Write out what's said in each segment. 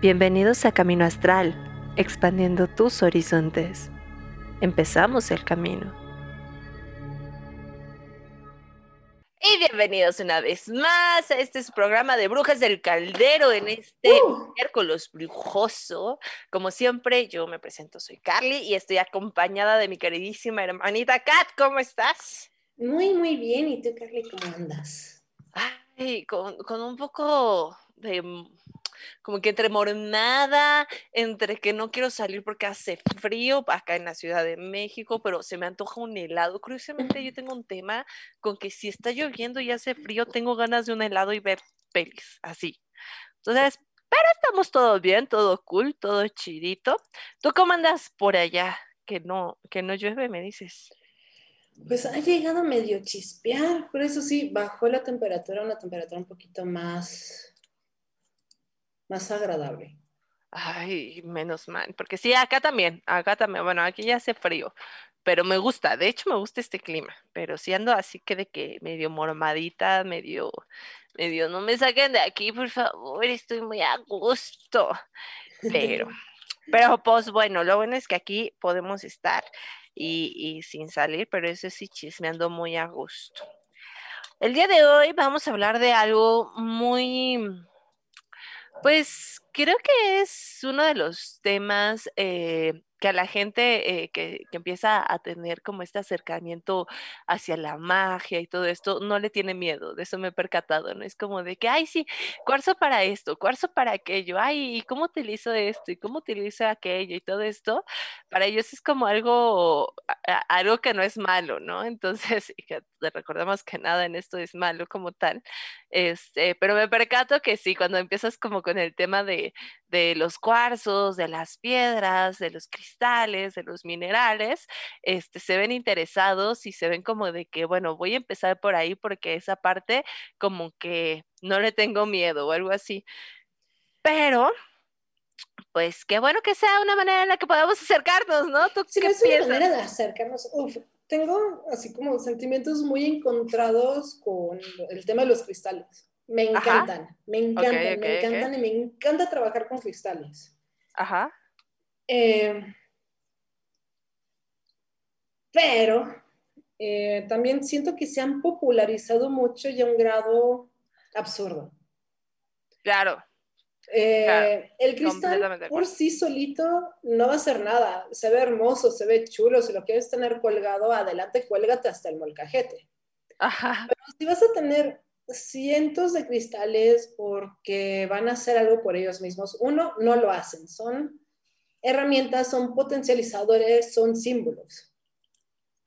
Bienvenidos a Camino Astral, expandiendo tus horizontes. Empezamos el camino. Y bienvenidos una vez más a este programa de Brujas del Caldero en este miércoles brujoso. Como siempre, yo me presento, soy Carly y estoy acompañada de mi queridísima hermanita Kat. ¿Cómo estás? Muy, muy bien. ¿Y tú, Carly, cómo andas? Ay, con, con un poco de como que entre mornada, entre que no quiero salir porque hace frío acá en la Ciudad de México, pero se me antoja un helado. Curiosamente yo tengo un tema con que si está lloviendo y hace frío, tengo ganas de un helado y ver pelis, así. Entonces, pero estamos todo bien, todo cool, todo chidito. ¿Tú cómo andas por allá? Que no, que no llueve, me dices. Pues ha llegado medio chispear, pero eso sí, bajó la temperatura, una temperatura un poquito más más agradable. Ay, menos mal, porque sí, acá también, acá también, bueno, aquí ya hace frío, pero me gusta, de hecho me gusta este clima, pero si ando así que de que medio mormadita, medio, medio, no me saquen de aquí, por favor, estoy muy a gusto, pero, pero pues bueno, lo bueno es que aquí podemos estar y, y sin salir, pero eso sí, chismeando muy a gusto. El día de hoy vamos a hablar de algo muy pues creo que es uno de los temas eh, que a la gente eh, que, empieza a tener como este acercamiento hacia la magia y todo esto, no le tiene miedo, de eso me he percatado, ¿no? Es como de que, ay, sí, cuarzo para esto, cuarzo para aquello, ay, ¿y cómo utilizo esto? ¿Y cómo utilizo aquello? Y todo esto, para ellos es como algo, algo que no es malo, ¿no? Entonces, recordemos que nada en esto es malo como tal, este, pero me percato que sí, cuando empiezas como con el tema de, de los cuarzos, de las piedras, de los cristales, de los minerales, este, se ven interesados y se ven como de que, bueno, voy a empezar por ahí porque esa parte como que no le tengo miedo o algo así. Pero, pues qué bueno que sea una manera en la que podamos acercarnos, ¿no? ¿Tú sí, es una manera de acercarnos. Uf, tengo así como sentimientos muy encontrados con el tema de los cristales. Me encantan, me encantan, me encantan y me encanta trabajar con cristales. Ajá. Eh, pero eh, también siento que se han popularizado mucho y a un grado absurdo. Claro. Eh, el cristal por sí solito no va a hacer nada. Se ve hermoso, se ve chulo. Si lo quieres tener colgado, adelante, cuélgate hasta el molcajete. Ajá. Pero si vas a tener cientos de cristales porque van a hacer algo por ellos mismos. Uno, no lo hacen, son herramientas, son potencializadores, son símbolos.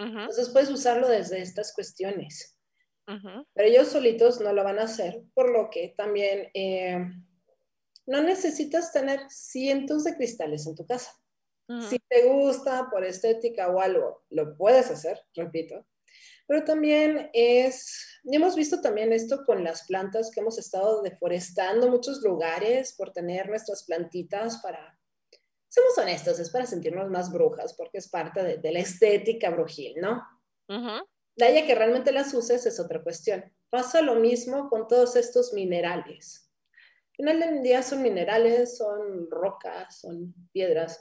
Entonces puedes usarlo desde estas cuestiones. Pero ellos solitos no lo van a hacer, por lo que también eh, no necesitas tener cientos de cristales en tu casa. Si te gusta por estética o algo, lo puedes hacer, repito, pero también es, hemos visto también esto con las plantas que hemos estado deforestando muchos lugares por tener nuestras plantitas para, seamos honestos, es para sentirnos más brujas, porque es parte de, la estética brujil, ¿no? Uh De que realmente las uses es otra cuestión. Pasa lo mismo con todos estos minerales. Al final del día son minerales, son rocas, son piedras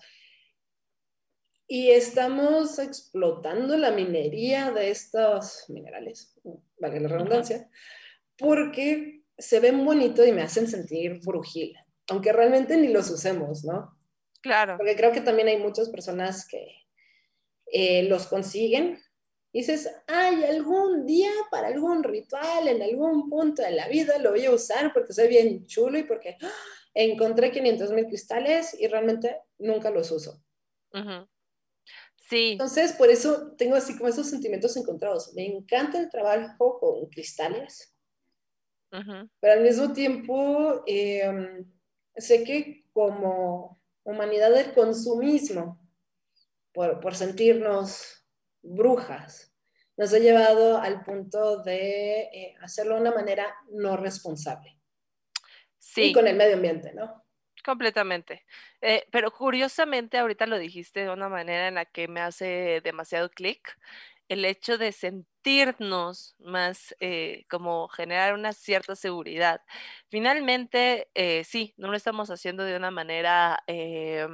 y estamos explotando la minería de estos minerales, vale la redundancia, porque se ven bonitos y me hacen sentir brujil, aunque realmente ni los usemos, ¿no? Claro. Porque creo que también hay muchas personas que eh, los consiguen y dices, ay, algún día para algún ritual, en algún punto de la vida lo voy a usar porque soy bien chulo y porque ¡ah! encontré 500 mil cristales y realmente nunca los uso. Entonces, por eso tengo así como esos sentimientos encontrados. Me encanta el trabajo con cristales, pero al mismo tiempo em, sé que como humanidad del consumismo, por, por, sentirnos brujas, nos ha llevado al punto de eh, hacerlo de una manera no responsable. Sí. Y con el medio ambiente, ¿no? Completamente. Eh, pero curiosamente ahorita lo dijiste de una manera en la que me hace demasiado clic. El hecho de sentirnos más, eh, como generar una cierta seguridad. Finalmente, eh, sí, no lo estamos haciendo de una manera, eh,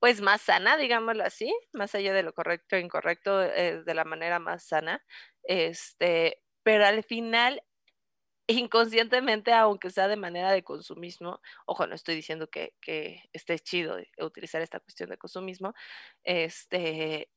pues más sana, digámoslo así, más allá de lo correcto e incorrecto, de la manera más sana. Este, pero al final inconscientemente, aunque sea de manera de consumismo, ojo, no estoy diciendo que, que esté chido utilizar esta cuestión de consumismo, este,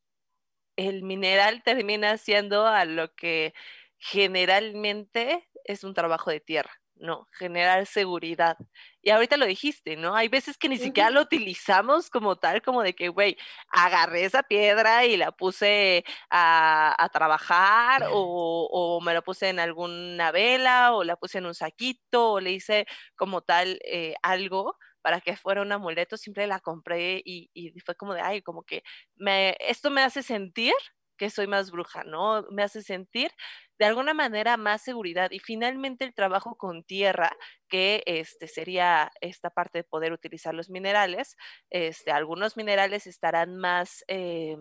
el mineral termina siendo a lo que generalmente es un trabajo de tierra. ¿no? Generar seguridad. Y ahorita lo dijiste, ¿no? Hay veces que ni siquiera lo utilizamos como tal, como de que, güey, agarré esa piedra y la puse a, trabajar o, o, me la puse en alguna vela o la puse en un saquito o le hice como tal eh, algo para que fuera un amuleto, siempre la compré y, y fue como de, ay, como que me, esto me hace sentir que soy más bruja, ¿no? Me hace sentir de alguna manera más seguridad y finalmente el trabajo con tierra, que este sería esta parte de poder utilizar los minerales, este, algunos minerales estarán más, eh,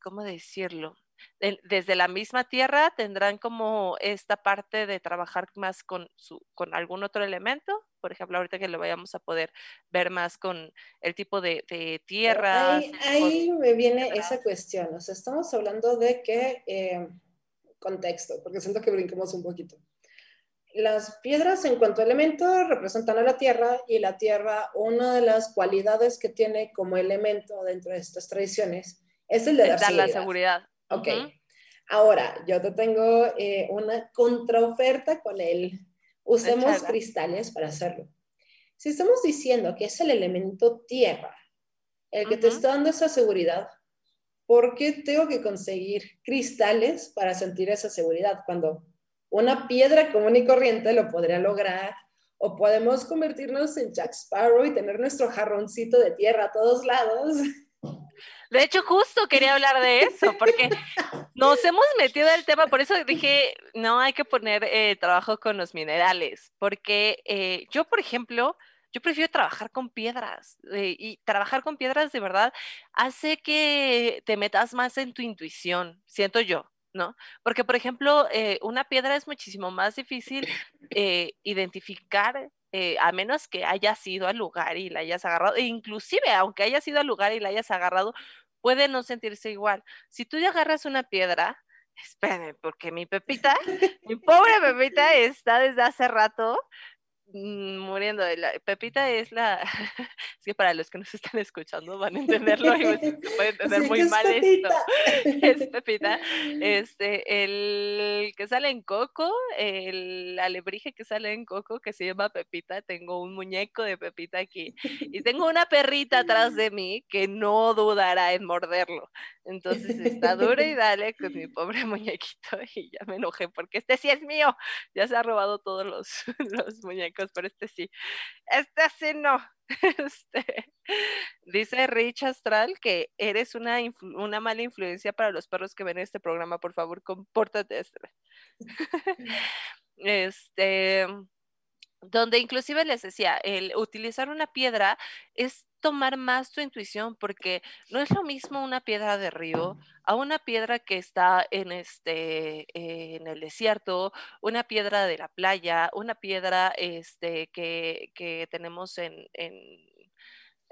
¿cómo decirlo? Desde la misma tierra tendrán como esta parte de trabajar más con, su, con algún otro elemento. Por ejemplo, ahorita que lo vayamos a poder ver más con el tipo de, tierra. Ahí, me viene esa cuestión. O sea, estamos hablando de que, eh, contexto, porque siento que brincamos un poquito. Las piedras en cuanto a elemento representan a la tierra y la tierra, una de las cualidades que tiene como elemento dentro de estas tradiciones es el de dar, la seguridad. Ok. Ahora, yo te tengo eh, una contraoferta con él. Usemos cristales para hacerlo. Si estamos diciendo que es el elemento tierra el que te está dando esa seguridad, ¿por qué tengo que conseguir cristales para sentir esa seguridad? Cuando una piedra común y corriente lo podría lograr, o podemos convertirnos en Jack Sparrow y tener nuestro jarroncito de tierra a todos lados. De hecho, justo quería hablar de eso, porque nos hemos metido el tema, por eso dije, no hay que poner eh, trabajo con los minerales, porque eh, yo, por ejemplo, yo prefiero trabajar con piedras eh, y trabajar con piedras de verdad hace que te metas más en tu intuición, siento yo. ¿no? Porque, por ejemplo, una piedra es muchísimo más difícil identificar eh, a menos que hayas ido al lugar y la hayas agarrado, e inclusive aunque hayas ido al lugar y la hayas agarrado, puede no sentirse igual. Si tú ya agarras una piedra, espérenme, porque mi Pepita, mi pobre Pepita está desde hace rato muriendo de la Pepita es la es que para los que nos están escuchando van a entenderlo y se puede entender muy mal esto. Es Pepita. Este el que sale en Coco el alebrije que sale en Coco que se llama Pepita tengo un muñeco de Pepita aquí y tengo una perrita atrás de mí que no dudará en morderlo. Entonces está dura y dale con mi pobre muñequito y ya me enojé porque este sí es mío. Ya se ha robado todos los, los muñecos pero este sí. Este sí no. Este, dice Rich Astral que eres una, una mala influencia para los perros que ven este programa. Por favor, compórtate. este donde inclusive les decía, el utilizar una piedra es tomar más tu intuición porque no es lo mismo una piedra de río a una piedra que está en este en el desierto, una piedra de la playa, una piedra este que, que tenemos en, en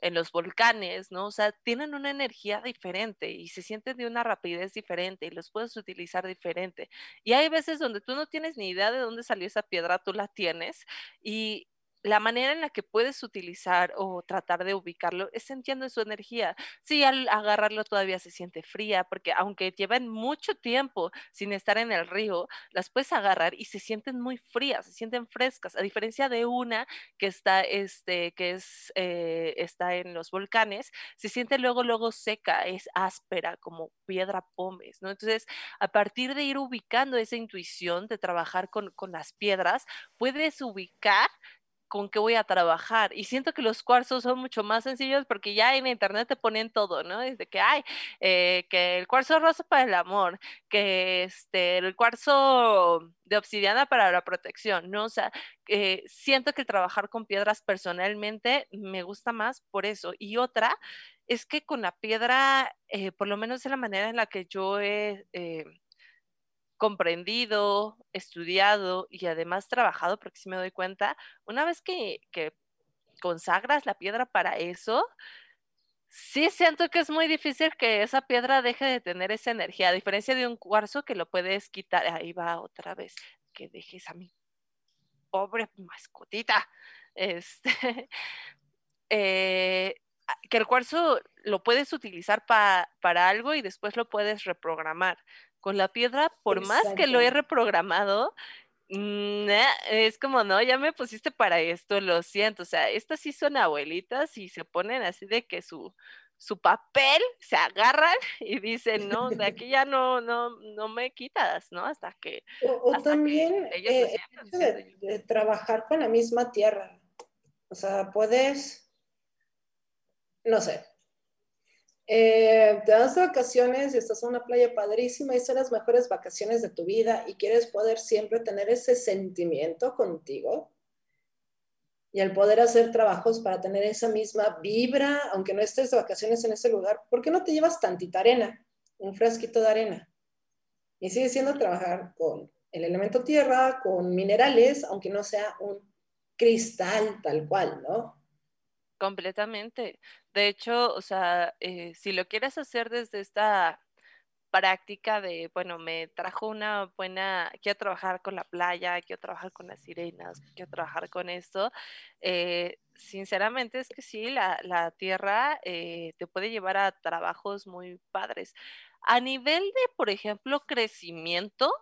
en los volcanes, ¿no? O sea, tienen una energía diferente y se sienten de una rapidez diferente y los puedes utilizar diferente. Y hay veces donde tú no tienes ni idea de dónde salió esa piedra, tú la tienes y la manera en la que puedes utilizar o tratar de ubicarlo es sintiendo su energía. Sí, al agarrarlo todavía se siente fría, porque aunque llevan mucho tiempo sin estar en el río, las puedes agarrar y se sienten muy frías, se sienten frescas, a diferencia de una que está, este, que es, eh, está en los volcanes, se siente luego, luego seca, es áspera, como piedra pómez, ¿no? Entonces, a partir de ir ubicando esa intuición de trabajar con, con las piedras, puedes ubicar con qué voy a trabajar. Y siento que los cuarzos son mucho más sencillos porque ya en internet te ponen todo, ¿no? Desde que hay, eh, que el cuarzo rosa para el amor, que este, el cuarzo de obsidiana para la protección, ¿no? O sea, eh, siento que trabajar con piedras personalmente me gusta más por eso. Y otra es que con la piedra, eh, por lo menos de la manera en la que yo he comprendido, estudiado y además trabajado, porque si me doy cuenta, una vez que, consagras la piedra para eso, sí siento que es muy difícil que esa piedra deje de tener esa energía, a diferencia de un cuarzo que lo puedes quitar. Ahí va otra vez, que dejes a mi pobre mascotita. Este, eh, que el cuarzo lo puedes utilizar para algo y después lo puedes reprogramar. Con la piedra, por más que lo he reprogramado, mm, es como, no, ya me pusiste para esto, lo siento. O sea, estas sí son abuelitas y se ponen así de que su, su papel se agarran y dicen, no, de aquí ya no, no, no me quitas, ¿no? Hasta que. O, también eh, de, trabajar con la misma tierra. O sea, puedes, no sé, eh, te das vacaciones y estás en una playa padrísima y son las mejores vacaciones de tu vida y quieres poder siempre tener ese sentimiento contigo y el poder hacer trabajos para tener esa misma vibra, aunque no estés de vacaciones en ese lugar, ¿por qué no te llevas tantita arena, un frasquito de arena? Y sigue siendo trabajar con el elemento tierra, con minerales, aunque no sea un cristal tal cual, ¿no? Completamente. De hecho, o sea, eh, si lo quieres hacer desde esta práctica de, bueno, me trajo una buena, quiero trabajar con la playa, quiero trabajar con las sirenas, quiero trabajar con esto, eh, sinceramente es que sí, la, la tierra eh, te puede llevar a trabajos muy padres. A nivel de, por ejemplo, crecimiento,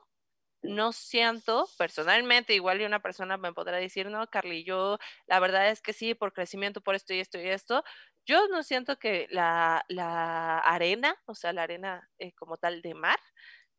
no siento personalmente, igual y una persona me podrá decir, no, Carly, yo la verdad es que sí, por crecimiento, por esto y esto y esto, yo no siento que la, arena, o sea, la arena eh, como tal de mar,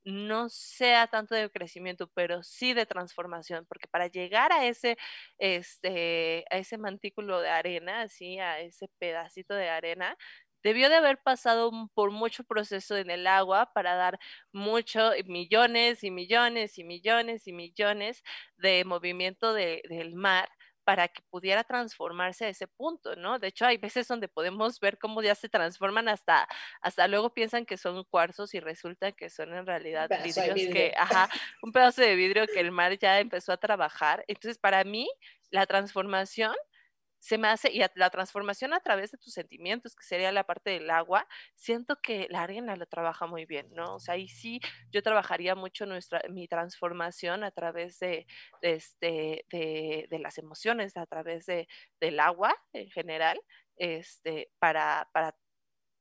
no sea tanto de crecimiento, pero sí de transformación, porque para llegar a ese, este, a ese mantículo de arena, así, a ese pedacito de arena, debió de haber pasado por mucho proceso en el agua para dar mucho, millones y millones y millones y millones de movimiento del mar para que pudiera transformarse a ese punto, ¿no? De hecho, hay veces donde podemos ver cómo ya se transforman hasta, hasta luego piensan que son cuarzos y resulta que son en realidad vidrios que, ajá, un pedazo de vidrio que el mar ya empezó a trabajar. Entonces, para mí, la transformación se me hace, y la transformación a través de tus sentimientos, que sería la parte del agua, siento que la arena lo trabaja muy bien, ¿no? O sea, ahí sí yo trabajaría mucho nuestra, mi transformación a través de, este, de, de, las emociones, a través de, del agua en general, este, para, para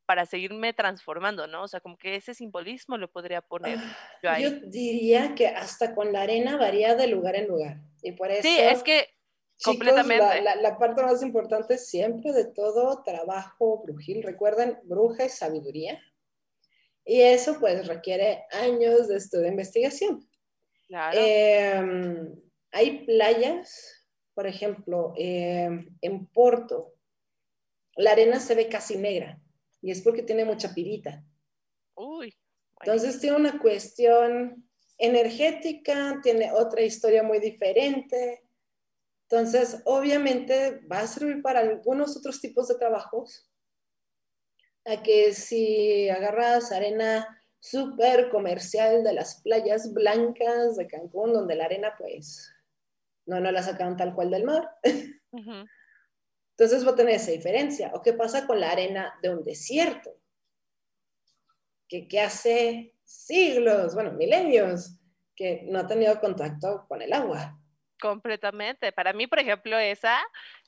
para seguirme transformando, ¿no? O sea, como que ese simbolismo lo podría poner ah, yo ahí. Yo diría que hasta con la arena varía de lugar en lugar. Y por eso... Sí, es que Completamente. La, parte más importante siempre de todo trabajo brujil, recuerden, bruja es sabiduría. Y eso pues requiere años de estudio de investigación. Claro. Em, hay playas, por ejemplo, em, en Porto, la arena se ve casi negra y es porque tiene mucha pirita. Uy. Entonces tiene una cuestión energética, tiene otra historia muy diferente. Entonces, obviamente va a servir para algunos otros tipos de trabajos, a que si agarras arena súper comercial de las playas blancas de Cancún, donde la arena pues no, no la sacaron tal cual del mar. Entonces va a tener esa diferencia. ¿O qué pasa con la arena de un desierto? Que, que hace siglos, bueno, milenios, que no ha tenido contacto con el agua. Completamente. Para mí, por ejemplo, esa,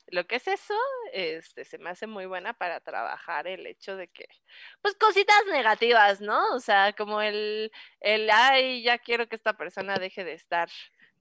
lo que es eso, este, se me hace muy buena para trabajar el hecho de que, pues cositas negativas, ¿no? O sea, como el, el, ay, ya quiero que esta persona deje de estar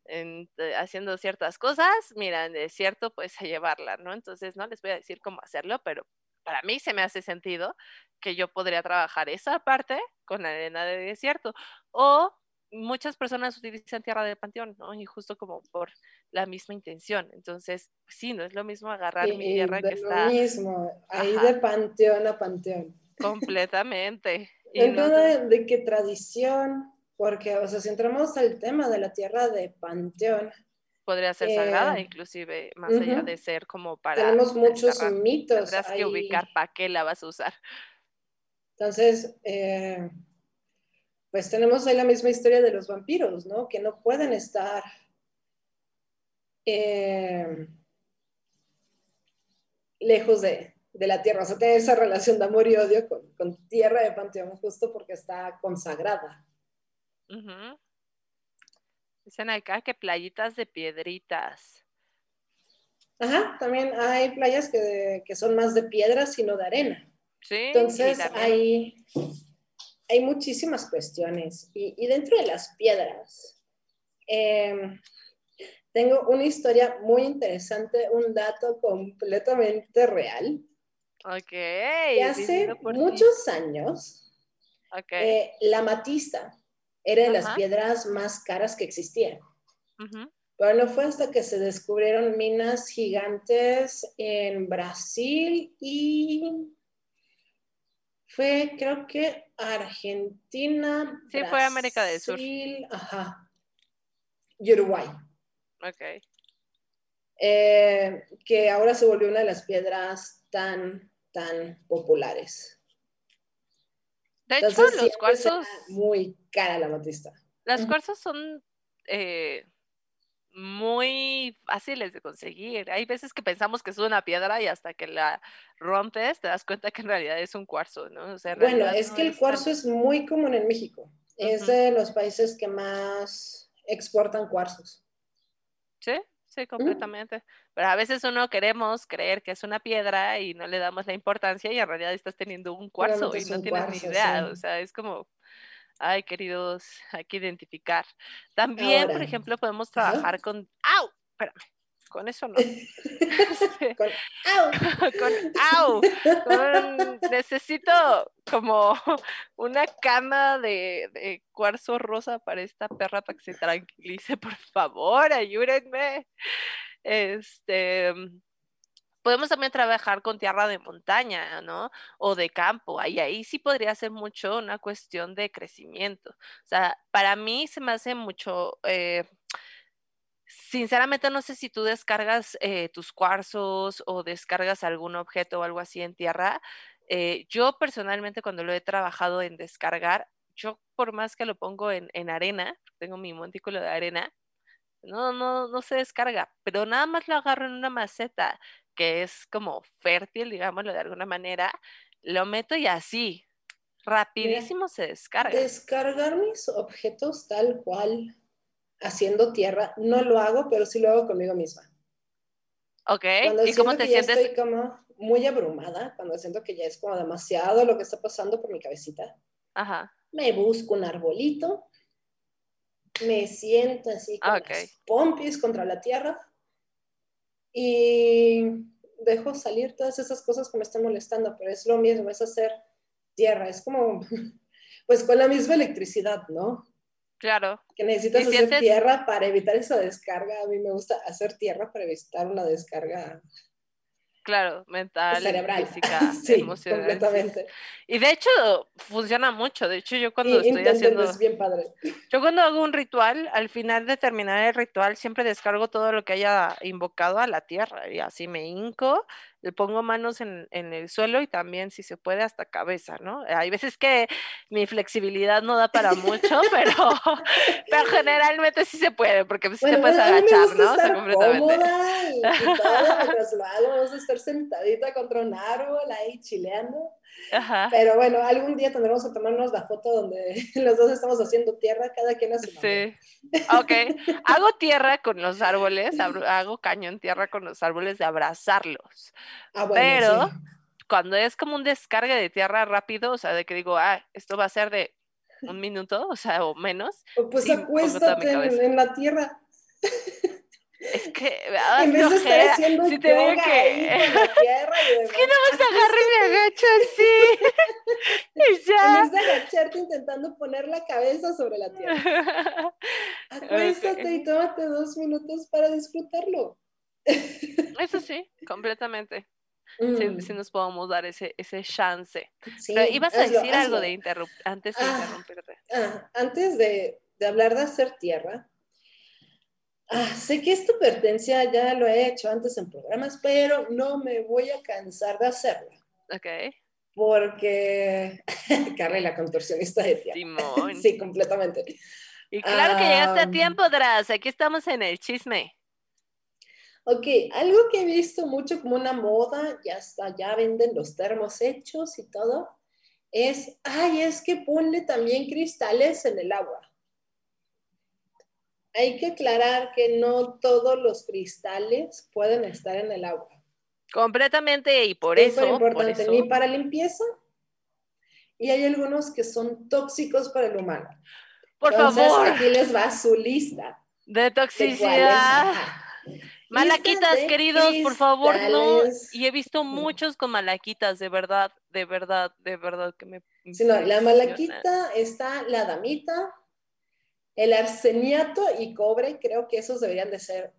eh, haciendo ciertas cosas, mira, es cierto, pues a llevarla, ¿no? Entonces, no les voy a decir cómo hacerlo, pero para mí se me hace sentido que yo podría trabajar esa parte con la arena de desierto. O muchas personas utilizan tierra de panteón, ¿no? Y justo como por la misma intención. Entonces, sí, no es lo mismo agarrar mi tierra que está. Lo mismo, ahí de panteón a panteón. Completamente. Entonces, de, qué tradición, porque, o sea, si entramos al tema de la tierra de panteón. Podría ser sagrada, eh, inclusive, más allá de ser como para. Tenemos muchos mitos. Tendrás que ubicar para qué la vas a usar. Entonces, eh, pues tenemos ahí la misma historia de los vampiros, ¿no? Que no pueden estar eh, lejos de, la tierra, o sea, tener esa relación de amor y odio con, tierra de panteón justo porque está consagrada. Dicen acá que playitas de piedritas. Ajá, también hay playas que, son más de piedras, sino de arena. Sí. Entonces hay hay muchísimas cuestiones y, dentro de las piedras, em, tengo una historia muy interesante, un dato completamente real. Ok. Que hace muchos años, eh, la matista era de las piedras más caras que existían. Pero no fue hasta que se descubrieron minas gigantes en Brasil y fue, creo que Argentina. Sí, fue América del Sur. Ajá. Y Uruguay. Ok. Eh, que ahora se volvió una de las piedras tan, tan populares. De hecho, los cuarzos. Muy cara la matista. Las cuarzos son eh, muy fáciles de conseguir. Hay veces que pensamos que es una piedra y hasta que la rompes te das cuenta que en realidad es un cuarzo, ¿no? bueno, es que el cuarzo es muy común en México. Es de los países que más exportan cuarzos. Sí, sí, completamente. Pero a veces uno queremos creer que es una piedra y no le damos la importancia y en realidad estás teniendo un cuarzo y no tienes ni idea. O sea, es como Ay, queridos, hay que identificar. También, por ejemplo, podemos trabajar con. ¡Au! Espérame. Con eso no. Este, con au. con au. necesito como una cama de, de, cuarzo rosa para esta perra para que se tranquilice. Por favor, ayúdenme. Este podemos también trabajar con tierra de montaña, ¿no? O de campo. Ahí, ahí sí podría ser mucho una cuestión de crecimiento. O sea, para mí se me hace mucho... Eh, sinceramente no sé si tú descargas eh, tus cuarzos o descargas algún objeto o algo así en tierra. Eh, yo personalmente cuando lo he trabajado en descargar, yo por más que lo pongo en, en arena, tengo mi montículo de arena, no, no, no se descarga, pero nada más lo agarro en una maceta que es como fértil, digámoslo de alguna manera, lo meto y así, rapidísimo se descarga. Descargar mis objetos tal cual, haciendo tierra, no lo hago, pero sí lo hago conmigo misma. Ok, ¿y cómo te sientes? Estoy como muy abrumada, cuando siento que ya es como demasiado lo que está pasando por mi cabecita. Ajá. Me busco un arbolito, me siento así con pompis contra la tierra y dejo salir todas esas cosas que me están molestando, pero es lo mismo, es hacer tierra, es como, pues con la misma electricidad, ¿no? Claro. Que necesitas hacer tierra para evitar esa descarga. A mí me gusta hacer tierra para evitar una descarga Claro, mental, cerebral. física, sí, emocional. Completamente. Y de hecho funciona mucho. De hecho, yo cuando estoy haciendo. Es bien padre. Yo cuando hago un ritual, al final de terminar el ritual, siempre descargo todo lo que haya invocado a la tierra. Y así me hinco le pongo manos en, el suelo y también, si se puede, hasta cabeza, ¿no? Hay veces que mi flexibilidad no da para mucho, pero, pero generalmente sí se puede, porque sí te puedes agachar, ¿no? Estar cómoda y, todo, mientras lo hago, vamos a estar sentadita contra un árbol ahí chileando. Pero bueno, algún día tendremos que tomarnos la foto donde los dos estamos haciendo tierra, cada quien a su Sí. Ok. hago tierra con los árboles, hago caño en tierra con los árboles de abrazarlos. Ah, Pero cuando es como un descargue de tierra rápido, o sea, de que digo, ah, esto va a ser de un minuto, o sea, o menos. Pues acuéstate en, la tierra. Es que, ah, en vez de estar haciendo si te yoga que... tierra y Es que no vas a agarrar y me agacho así. y ya. En vez de agacharte intentando poner la cabeza sobre la tierra. Acuéstate y tómate dos minutos para disfrutarlo. Eso sí, completamente. Mm. Si, nos podemos dar ese, ese chance. Pero ibas a decir algo de antes de ah, interrumpirte. Ah, antes de, de hablar de hacer tierra, Ah, sé que esto pertenencia, ya lo he hecho antes en programas, pero no me voy a cansar de hacerlo. Ok. Porque, Carla, la contorsionista de Simón. sí, completamente. Y claro que llegaste a tiempo, Dras. Aquí estamos en el chisme. Ok, algo que he visto mucho como una moda, ya está, ya venden los termos hechos y todo, es, ay, es que ponle también cristales en el agua hay que aclarar que no todos los cristales pueden estar en el agua. Completamente, y por eso. Es importante, ni para limpieza, y hay algunos que son tóxicos para el humano. Por favor. Aquí les va su lista. De toxicidad. Malaquitas, queridos, por favor, no. Y he visto muchos con malaquitas, de verdad, de verdad, de verdad que me. Sí, no, la malaquita está la damita, el arseniato y cobre, creo que esos deberían de ser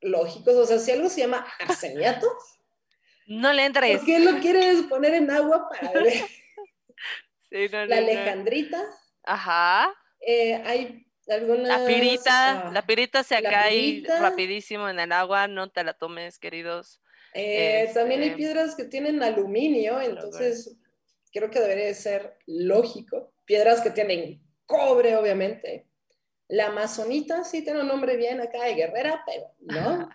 lógicos. O sea, si algo se llama arseniato, no le entres. ¿Por qué lo quieres poner en agua para beber? la alejandrita. Ajá. Eh, hay algunas. La pirita, ah, la pirita se cae rapidísimo en el agua, no te la tomes, queridos. Eh, también hay este, piedras que tienen aluminio, entonces creo que debería ser lógico. Piedras que tienen cobre, obviamente. La amazonita sí tiene un nombre bien acá de guerrera, pero no.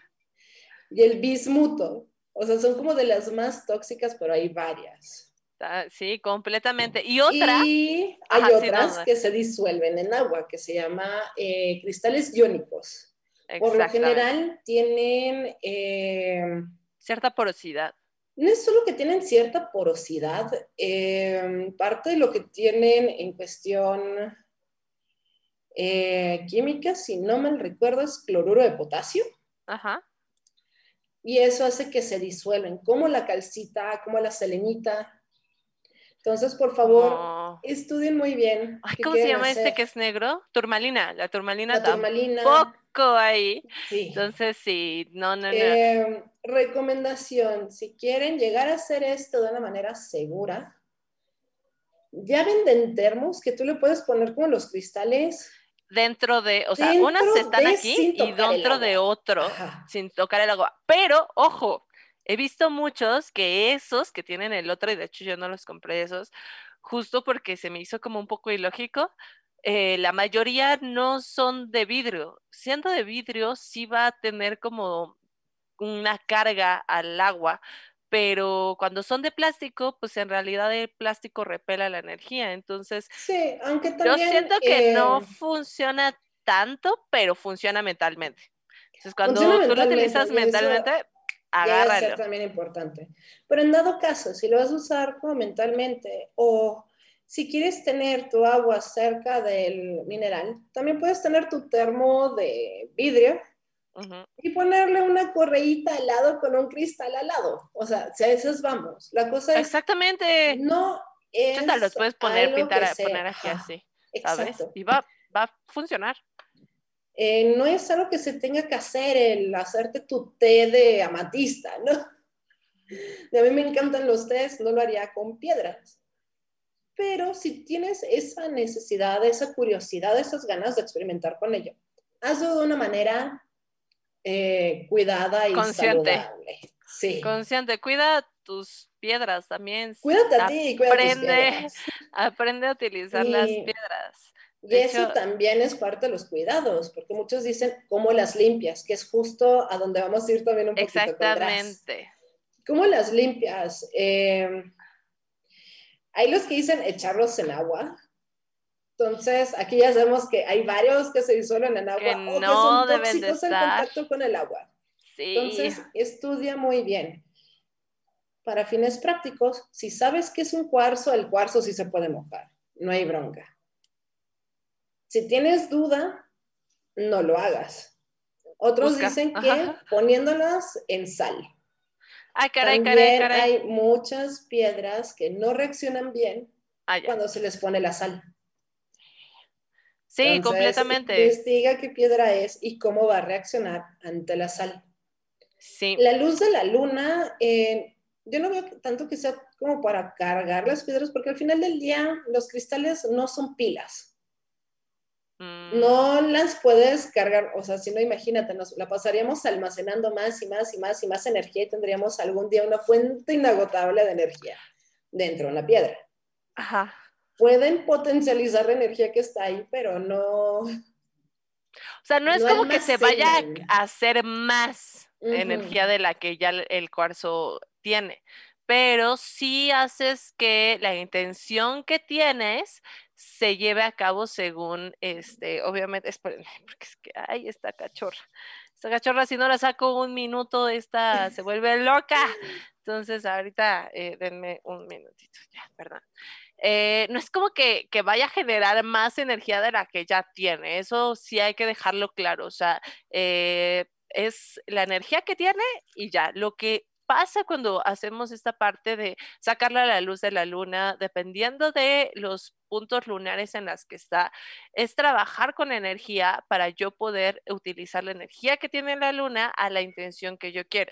Y el bismuto, o sea, son como de las más tóxicas, pero hay varias. Ah, sí, completamente. Y otra. Y hay otras que se disuelven en agua, que se llama eh, cristales iónicos. Por lo general tienen... Eh, Cierta porosidad no es solo que tienen cierta porosidad, eh, parte de lo que tienen en cuestión eh, química, si no mal recuerdo, es cloruro de potasio. Ajá. Y eso hace que se disuelven, como la calcita, como la selenita. Entonces, por favor, estudien muy bien. ¿Cómo se llama este que es negro? Turmalina, la turmalina. La turmalina. Poco ahí. Sí. Entonces, sí, no, no, no. Eh, recomendación, si quieren llegar a hacer esto de una manera segura, ya venden termos que tú le puedes poner como los cristales dentro de, o sea, unas están aquí y dentro de otro, sin tocar el agua. Pero, ojo, he visto muchos que esos que tienen el otro, y de hecho yo no los compré esos, justo porque se me hizo como un poco ilógico. Eh, la mayoría no son de vidrio. Siendo de vidrio, sí va a tener como una carga al agua, pero cuando son de plástico, pues en realidad el plástico repela la energía. Entonces, sí, aunque también, yo siento que no eh, funciona tanto, pero funciona mentalmente. Entonces, cuando tú lo utilizas mentalmente, agárralo. Eso también importante. Pero en dado caso, si lo vas a usar como mentalmente o si quieres tener tu agua cerca del mineral, también puedes tener tu termo de vidrio y ponerle una correíta al lado con un cristal al lado. O sea, si a esas vamos. La cosa es. Exactamente. No es. los puedes poner, pintar, poner aquí así. ¿Sabes? Y va, va a funcionar. Eh, no es algo que se tenga que hacer el hacerte tu té de amatista, ¿no? a mí me encantan los tés, no lo haría con piedras. Pero si tienes esa necesidad, esa curiosidad, esas ganas de experimentar con ello, hazlo de una manera eh, cuidada y Consciente. saludable. Sí. Consciente, cuida tus piedras también. Cuídate a ti, cuida aprende, aprende a utilizar las piedras. Y eso también es parte de los cuidados, porque muchos dicen cómo las limpias, que es justo a donde vamos a ir también un poquito Exactamente. ¿Cómo las limpias? Eh, hay los que dicen echarlos en agua, entonces, aquí ya sabemos que hay varios que se disuelven en agua que o no que son deben tóxicos de en contacto con el agua. Sí. Entonces, estudia muy bien. Para fines prácticos, si sabes que es un cuarzo, el cuarzo sí se puede mojar, no hay bronca. Si tienes duda, no lo hagas. Otros dicen que poniéndolas en sal. Ay, caray, caray, caray. Hay muchas piedras que no reaccionan bien ah, cuando se les pone la sal. Sí, completamente. Investiga qué piedra es y cómo va a reaccionar ante la sal. Sí. La luz de la luna, eh, yo no veo tanto que sea como para cargar las piedras, porque al final del día los cristales no son pilas. Mm. No las puedes cargar, o sea, si no, imagínate, nos la pasaríamos almacenando más y más y más y más energía y tendríamos algún día una fuente inagotable de energía dentro de la piedra. Ajá pueden potencializar la energía que está ahí, pero no. O sea, no es como que se vaya a hacer más energía de la que ya el cuarzo tiene, pero sí haces que la intención que tienes se lleve a cabo según, este, obviamente, porque es que, ay, esta cachorra, esta cachorra, si no la saco un minuto, esta se vuelve loca. Entonces, ahorita, eh, denme un minutito, ya, perdón. Eh, no es como que, vaya a generar más energía de la que ya tiene, eso sí hay que dejarlo claro, o sea, eh, es la energía que tiene y ya, lo que pasa cuando hacemos esta parte de sacarla a la luz de la luna, dependiendo de los puntos lunares en las que está, es trabajar con energía para yo poder utilizar la energía que tiene la luna a la intención que yo quiero.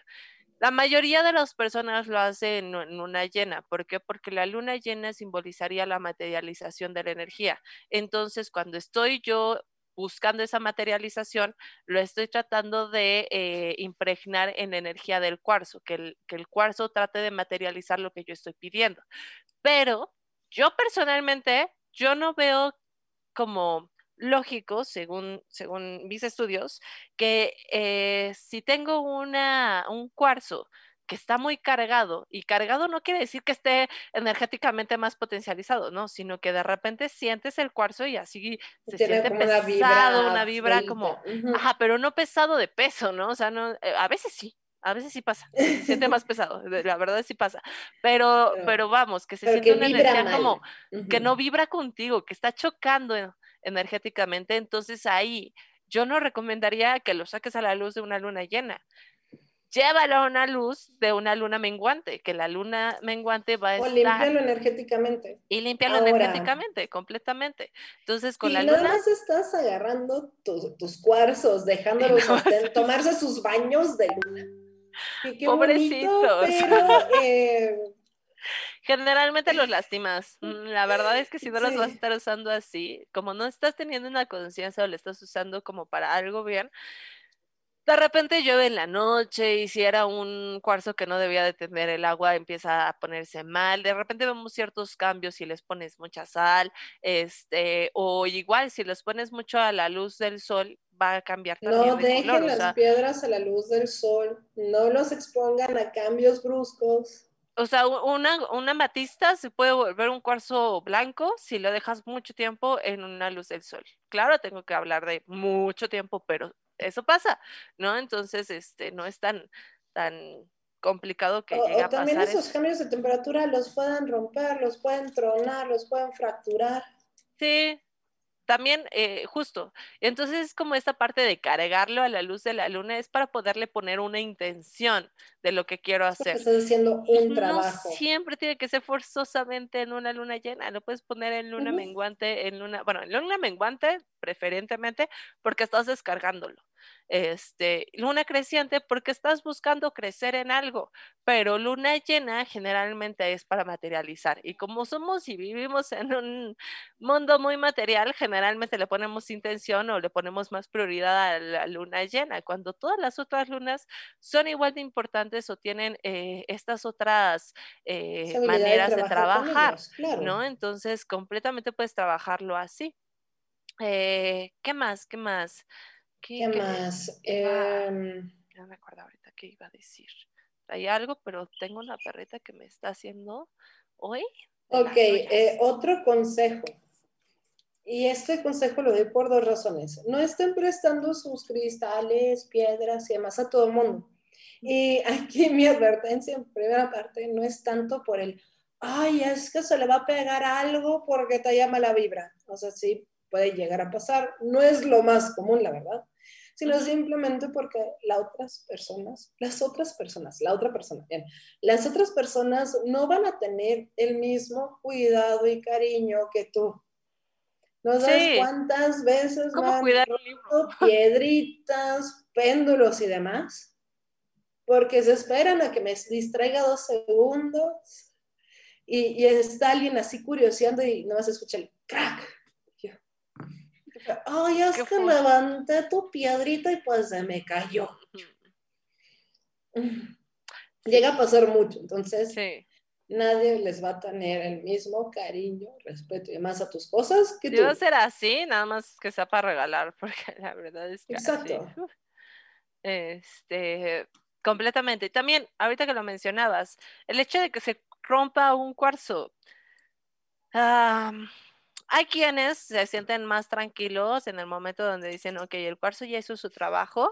La mayoría de las personas lo hacen en luna llena. ¿Por qué? Porque la luna llena simbolizaría la materialización de la energía. Entonces, cuando estoy yo buscando esa materialización, lo estoy tratando de eh, impregnar en la energía del cuarzo, que el, que el cuarzo trate de materializar lo que yo estoy pidiendo. Pero yo personalmente, yo no veo como lógico, según, según mis estudios, que eh, si tengo una, un cuarzo que está muy cargado, y cargado no quiere decir que esté energéticamente más potencializado, ¿no? Sino que de repente sientes el cuarzo y así se siente pesado, una vibra, como, ajá, pero no pesado de peso, ¿no? O sea, no, eh, a veces sí, a veces sí pasa, se siente más pesado, la verdad sí pasa, pero, pero, vamos, que se siente una energía como que no vibra contigo, que está chocando energéticamente, entonces ahí yo no recomendaría que lo saques a la luz de una luna llena. Llévalo a una luz de una luna menguante, que la luna menguante va a o limpiarlo energéticamente. Y limpiarlo energéticamente, completamente. Entonces, con la luna... más estás agarrando tus cuarzos, dejándolos tomarse sus baños de luna. qué Pobrecitos. pero, eh, Generalmente los lastimas. Mm, la verdad es que si no los vas a estar usando así, como no estás teniendo una conciencia o le estás usando como para algo bien, de repente llueve en la noche y si era un cuarzo que no debía de tener el agua empieza a ponerse mal. De repente vemos ciertos cambios si les pones mucha sal, este, o igual si los pones mucho a la luz del sol va a cambiar también No dejen las piedras a la luz del sol, no los expongan a cambios bruscos o sea, una, una matista se puede volver un cuarzo blanco si lo dejas mucho tiempo en una luz del sol. Claro, tengo que hablar de mucho tiempo, pero eso pasa, ¿no? Entonces, este, no es tan, tan complicado que llegue a pasar. También esos cambios de temperatura los pueden romper, los pueden tronar, los pueden fracturar. Sí, también eh, justo. Entonces es como esta parte de cargarlo a la luz de la luna es para poderle poner una intención de lo que quiero hacer. estás haciendo un trabajo. siempre tiene que ser forzosamente en una luna llena. Lo puedes poner en luna menguante, en luna, bueno, en luna menguante preferentemente porque estás descargándolo este, luna creciente porque estás buscando crecer en algo, pero luna llena generalmente es para materializar. Y como somos y vivimos en un mundo muy material, generalmente le ponemos intención o le ponemos más prioridad a la luna llena, cuando todas las otras lunas son igual de importantes o tienen eh, estas otras eh, maneras de trabajar, ¿no? Entonces, completamente puedes trabajarlo así. Eh, ¿Qué más? ¿Qué más? ¿Qué, más? Eh, no me acuerdo ahorita qué iba a decir. Hay algo, pero tengo una perrita que me está haciendo hoy. Ok, eh, otro consejo. Y este consejo lo doy por dos razones. No estén prestando sus cristales, piedras y demás a todo el mundo. Y aquí mi advertencia en primera parte no es tanto por el, ay, es que se le va a pegar algo porque te llama la vibra. O sea, sí, puede llegar a pasar. No es lo más común, la verdad sino simplemente porque las otras personas, las otras personas, la otra persona, bien, las otras personas no van a tener el mismo cuidado y cariño que tú. No sabes cuántas veces ¿Cómo cuidar un libro? piedritas, péndulos y demás, porque se esperan a que me distraiga dos segundos y, está alguien así curioseando y no vas a escuchar el crack. Ay, es que levanté tu piedrita y pues se me cayó. Llega a pasar mucho, entonces nadie les va a tener el mismo cariño, respeto y más a tus cosas que tú. a ser así, nada más que sea para regalar, porque la verdad es que. Exacto. este, completamente. También, ahorita que lo mencionabas, el hecho de que se rompa un cuarzo. Hay quienes se sienten más tranquilos en el momento donde dicen, ok, el cuarzo ya hizo su trabajo,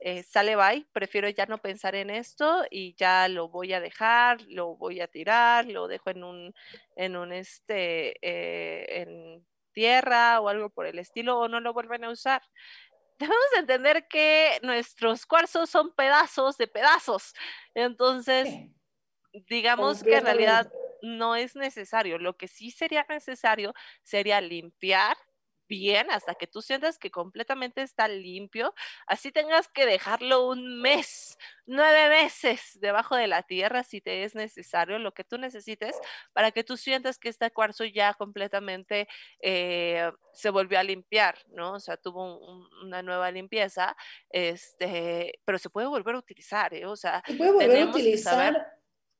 eh, sale bye, prefiero ya no pensar en esto y ya lo voy a dejar, lo voy a tirar, lo dejo en un, en un, este, eh, en tierra o algo por el estilo o no lo vuelven a usar. Debemos entender que nuestros cuarzos son pedazos de pedazos. Entonces, digamos que en realidad no es necesario. Lo que sí sería necesario sería limpiar bien hasta que tú sientas que completamente está limpio, así tengas que dejarlo un mes, nueve meses debajo de la tierra si te es necesario, lo que tú necesites para que tú sientas que este cuarzo ya completamente eh, se volvió a limpiar, ¿no? O sea, tuvo una nueva limpieza, este, pero se puede volver a utilizar, ¿eh? O sea, se puede volver a utilizar.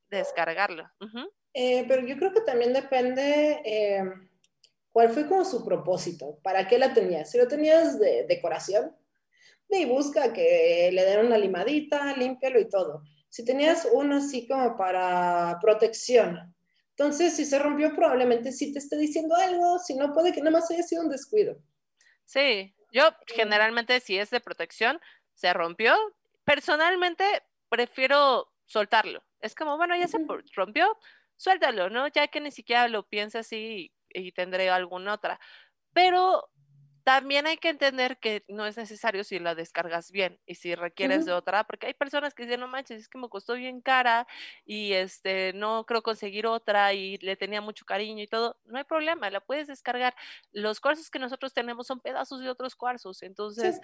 Descargarlo. Eh, pero yo creo que también depende eh, cuál fue como su propósito, para qué la tenías. Si lo tenías de decoración, y busca que le den una limadita, límpialo y todo. Si tenías uno así como para protección, entonces si se rompió probablemente sí te esté diciendo algo, si no puede que nada más haya sido un descuido. Sí, yo generalmente si es de protección, se rompió. Personalmente prefiero soltarlo. Es como, bueno, ya se rompió, suéltalo, ¿no? Ya que ni siquiera lo piensas y, y tendré alguna otra. Pero también hay que entender que no es necesario si la descargas bien y si requieres de otra, porque hay personas que dicen, no manches, es que me costó bien cara y este, no creo conseguir otra y le tenía mucho cariño y todo. No hay problema, la puedes descargar. Los cuarzos que nosotros tenemos son pedazos de otros cuarzos, entonces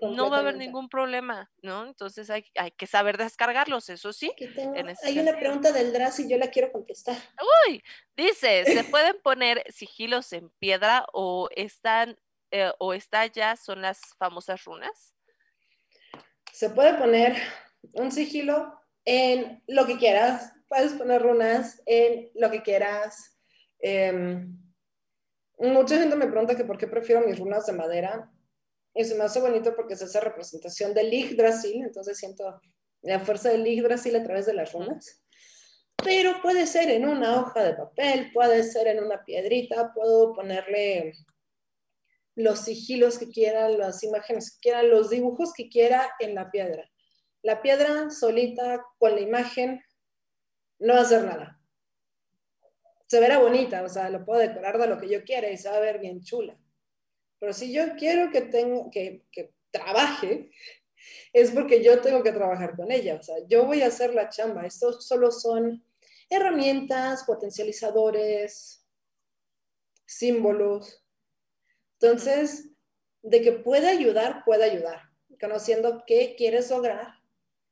no va a haber ningún problema, ¿no? Entonces hay, hay que saber descargarlos, eso sí. hay una pregunta del DRAS y yo la quiero contestar. Uy, dice, ¿se pueden poner sigilos en piedra o están eh, o está ya son las famosas runas? Se puede poner un sigilo en lo que quieras, puedes poner runas en lo que quieras. Em, mucha gente me pregunta que por qué prefiero mis runas de madera y se me hace bonito porque es esa representación del Yggdrasil, entonces siento la fuerza del Yggdrasil a través de las runas. Pero puede ser en una hoja de papel, puede ser en una piedrita, puedo ponerle los sigilos que quiera, las imágenes que quiera, los dibujos que quiera en la piedra. La piedra solita con la imagen no va a hacer nada. Se verá bonita, o sea, lo puedo decorar de lo que yo quiera y se va a ver bien chula. Pero si yo quiero que, tenga, que, trabaje, es porque yo tengo que trabajar con ella. O sea, yo voy a hacer la chamba. Estos solo son herramientas, potencializadores, símbolos. Entonces, de que puede ayudar, puede ayudar, conociendo qué quieres lograr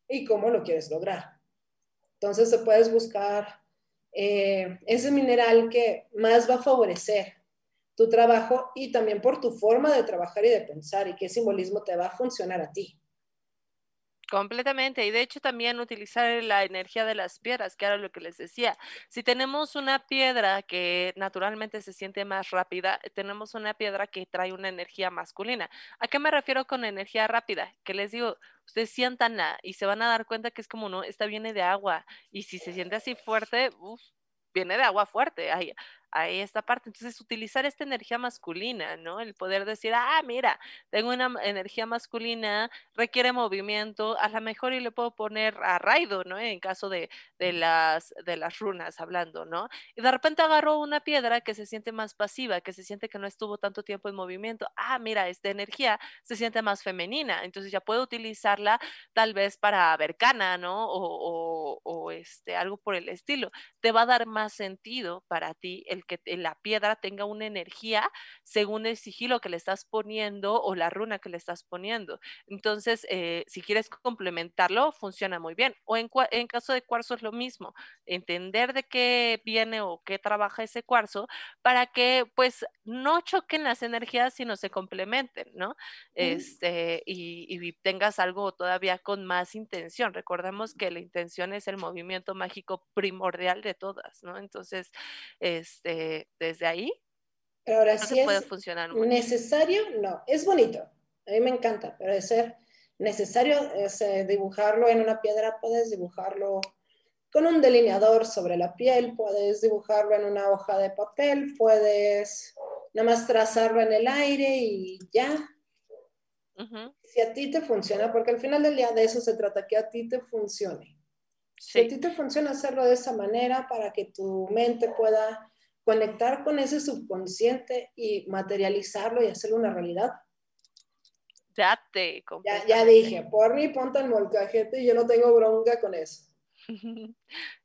y cómo lo quieres lograr. Entonces, se puedes buscar eh, ese mineral que más va a favorecer tu trabajo y también por tu forma de trabajar y de pensar y qué simbolismo te va a funcionar a ti. Completamente, y de hecho también utilizar la energía de las piedras, que era lo que les decía. Si tenemos una piedra que naturalmente se siente más rápida, tenemos una piedra que trae una energía masculina. ¿A qué me refiero con energía rápida? Que les digo, ustedes sientanla y se van a dar cuenta que es como, no, esta viene de agua, y si se siente así fuerte, viene de agua fuerte. Hay, a esta parte. Entonces, utilizar esta energía masculina, ¿no? El poder decir, ah, mira, tengo una energía masculina, requiere movimiento, a lo mejor y le puedo poner a Raido, ¿no? En caso de, de, las, de las runas hablando, ¿no? Y de repente agarro una piedra que se siente más pasiva, que se siente que no estuvo tanto tiempo en movimiento. Ah, mira, esta energía se siente más femenina, entonces ya puedo utilizarla tal vez para Bercana, ¿no? O, o, o este, algo por el estilo. Te va a dar más sentido para ti el que la piedra tenga una energía según el sigilo que le estás poniendo o la runa que le estás poniendo. Entonces, eh, si quieres complementarlo, funciona muy bien. O en, en caso de cuarzo es lo mismo, entender de qué viene o qué trabaja ese cuarzo para que pues no choquen las energías, sino se complementen, ¿no? Este, y, y tengas algo todavía con más intención. Recordemos que la intención es el movimiento mágico primordial de todas, ¿no? Entonces, este, este, desde ahí. Pero ahora sí es puede funcionar necesario, no, es bonito, a mí me encanta, pero de ser necesario es eh, dibujarlo en una piedra, puedes dibujarlo con un delineador sobre la piel, puedes dibujarlo en una hoja de papel, puedes nada más trazarlo en el aire y ya. Si a ti te funciona, porque al final del día de eso se trata, que a ti te funcione. Si a ti te funciona hacerlo de esa manera para que tu mente pueda conectar con ese subconsciente y materializarlo y hacerlo una realidad. Date. Ya, ya dije, por mi ponte el molcajete y yo no tengo bronca con eso.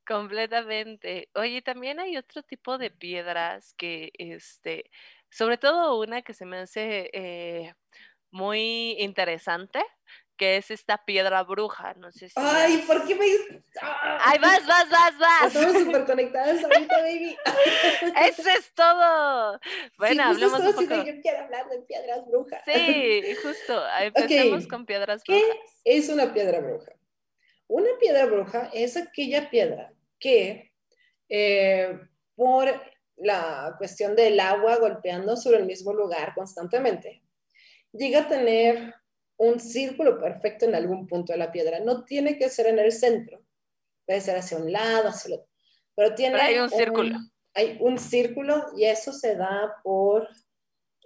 completamente. Oye, también hay otro tipo de piedras que, este, sobre todo una que se me hace eh, muy interesante, que es esta piedra bruja. No sé si. Ay, ¿por qué me.? ¡Ay, vas, vas, vas, vas! Estamos súper conectadas ahorita, baby. Eso es todo. Bueno, sí, hablemos un poco. Yo quiero hablar de piedras brujas. Sí, justo. Empecemos con piedras brujas. ¿Qué es una piedra bruja? Una piedra bruja es aquella piedra que, eh, por la cuestión del agua golpeando sobre el mismo lugar constantemente, llega a tener un círculo perfecto en algún punto de la piedra. No tiene que ser en el centro, puede ser hacia un lado, hacia el otro, pero tiene... hay un, círculo. Hay un círculo y eso se da por...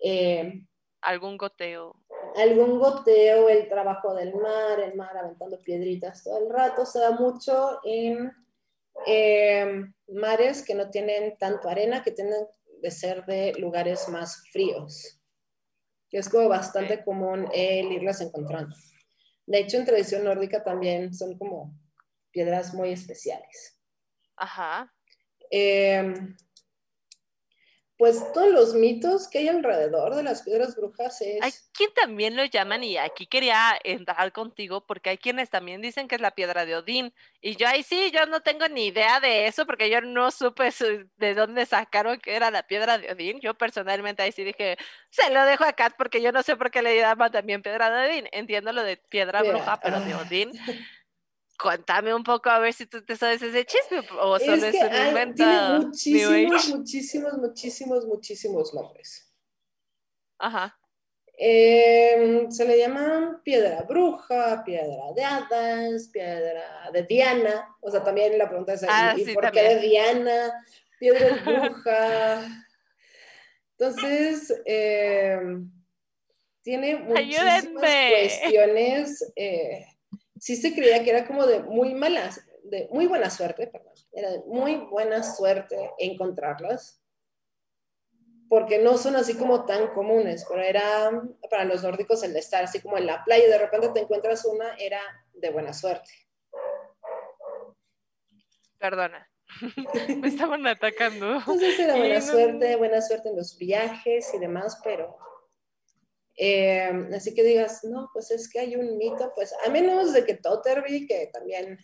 Eh, algún goteo. Algún goteo, el trabajo del mar, el mar aventando piedritas todo el rato, se da mucho en eh, mares que no tienen tanto arena, que tienen de ser de lugares más fríos que es como bastante común el irlas encontrando. De hecho, en tradición nórdica también son como piedras muy especiales. Ajá. Em, pues todos los mitos que hay alrededor de las piedras brujas es... Hay quien también lo llaman, y aquí quería entrar contigo, porque hay quienes también dicen que es la piedra de Odín, y yo ahí sí, yo no tengo ni idea de eso, porque yo no supe de dónde sacaron que era la piedra de Odín, yo personalmente ahí sí dije, se lo dejo a Kat, porque yo no sé por qué le llaman también piedra de Odín, entiendo lo de piedra bruja, pero de Odín... Cuéntame un poco a ver si tú te sabes ese chisme o solo es, un invento. Tiene muchísimos, muchísimos, muchísimos, muchísimos nombres. Ajá. Em, se le llama piedra bruja, piedra de hadas, piedra de Diana. O sea, también la pregunta es: ah, ¿y por qué de Diana? Piedra bruja. Entonces, em, tiene muchísimas cuestiones. Eh, sí se creía que era como de muy malas, de muy buena suerte, perdón, era de muy buena suerte encontrarlas, porque no son así como tan comunes, pero era para los nórdicos el estar así como en la playa y de repente te encuentras una, era de buena suerte. Perdona, me estaban atacando. Entonces era buena suerte, buena suerte en los viajes y demás, pero eh, así que digas, no, pues es que hay un mito, pues a menos de que Totterby, que también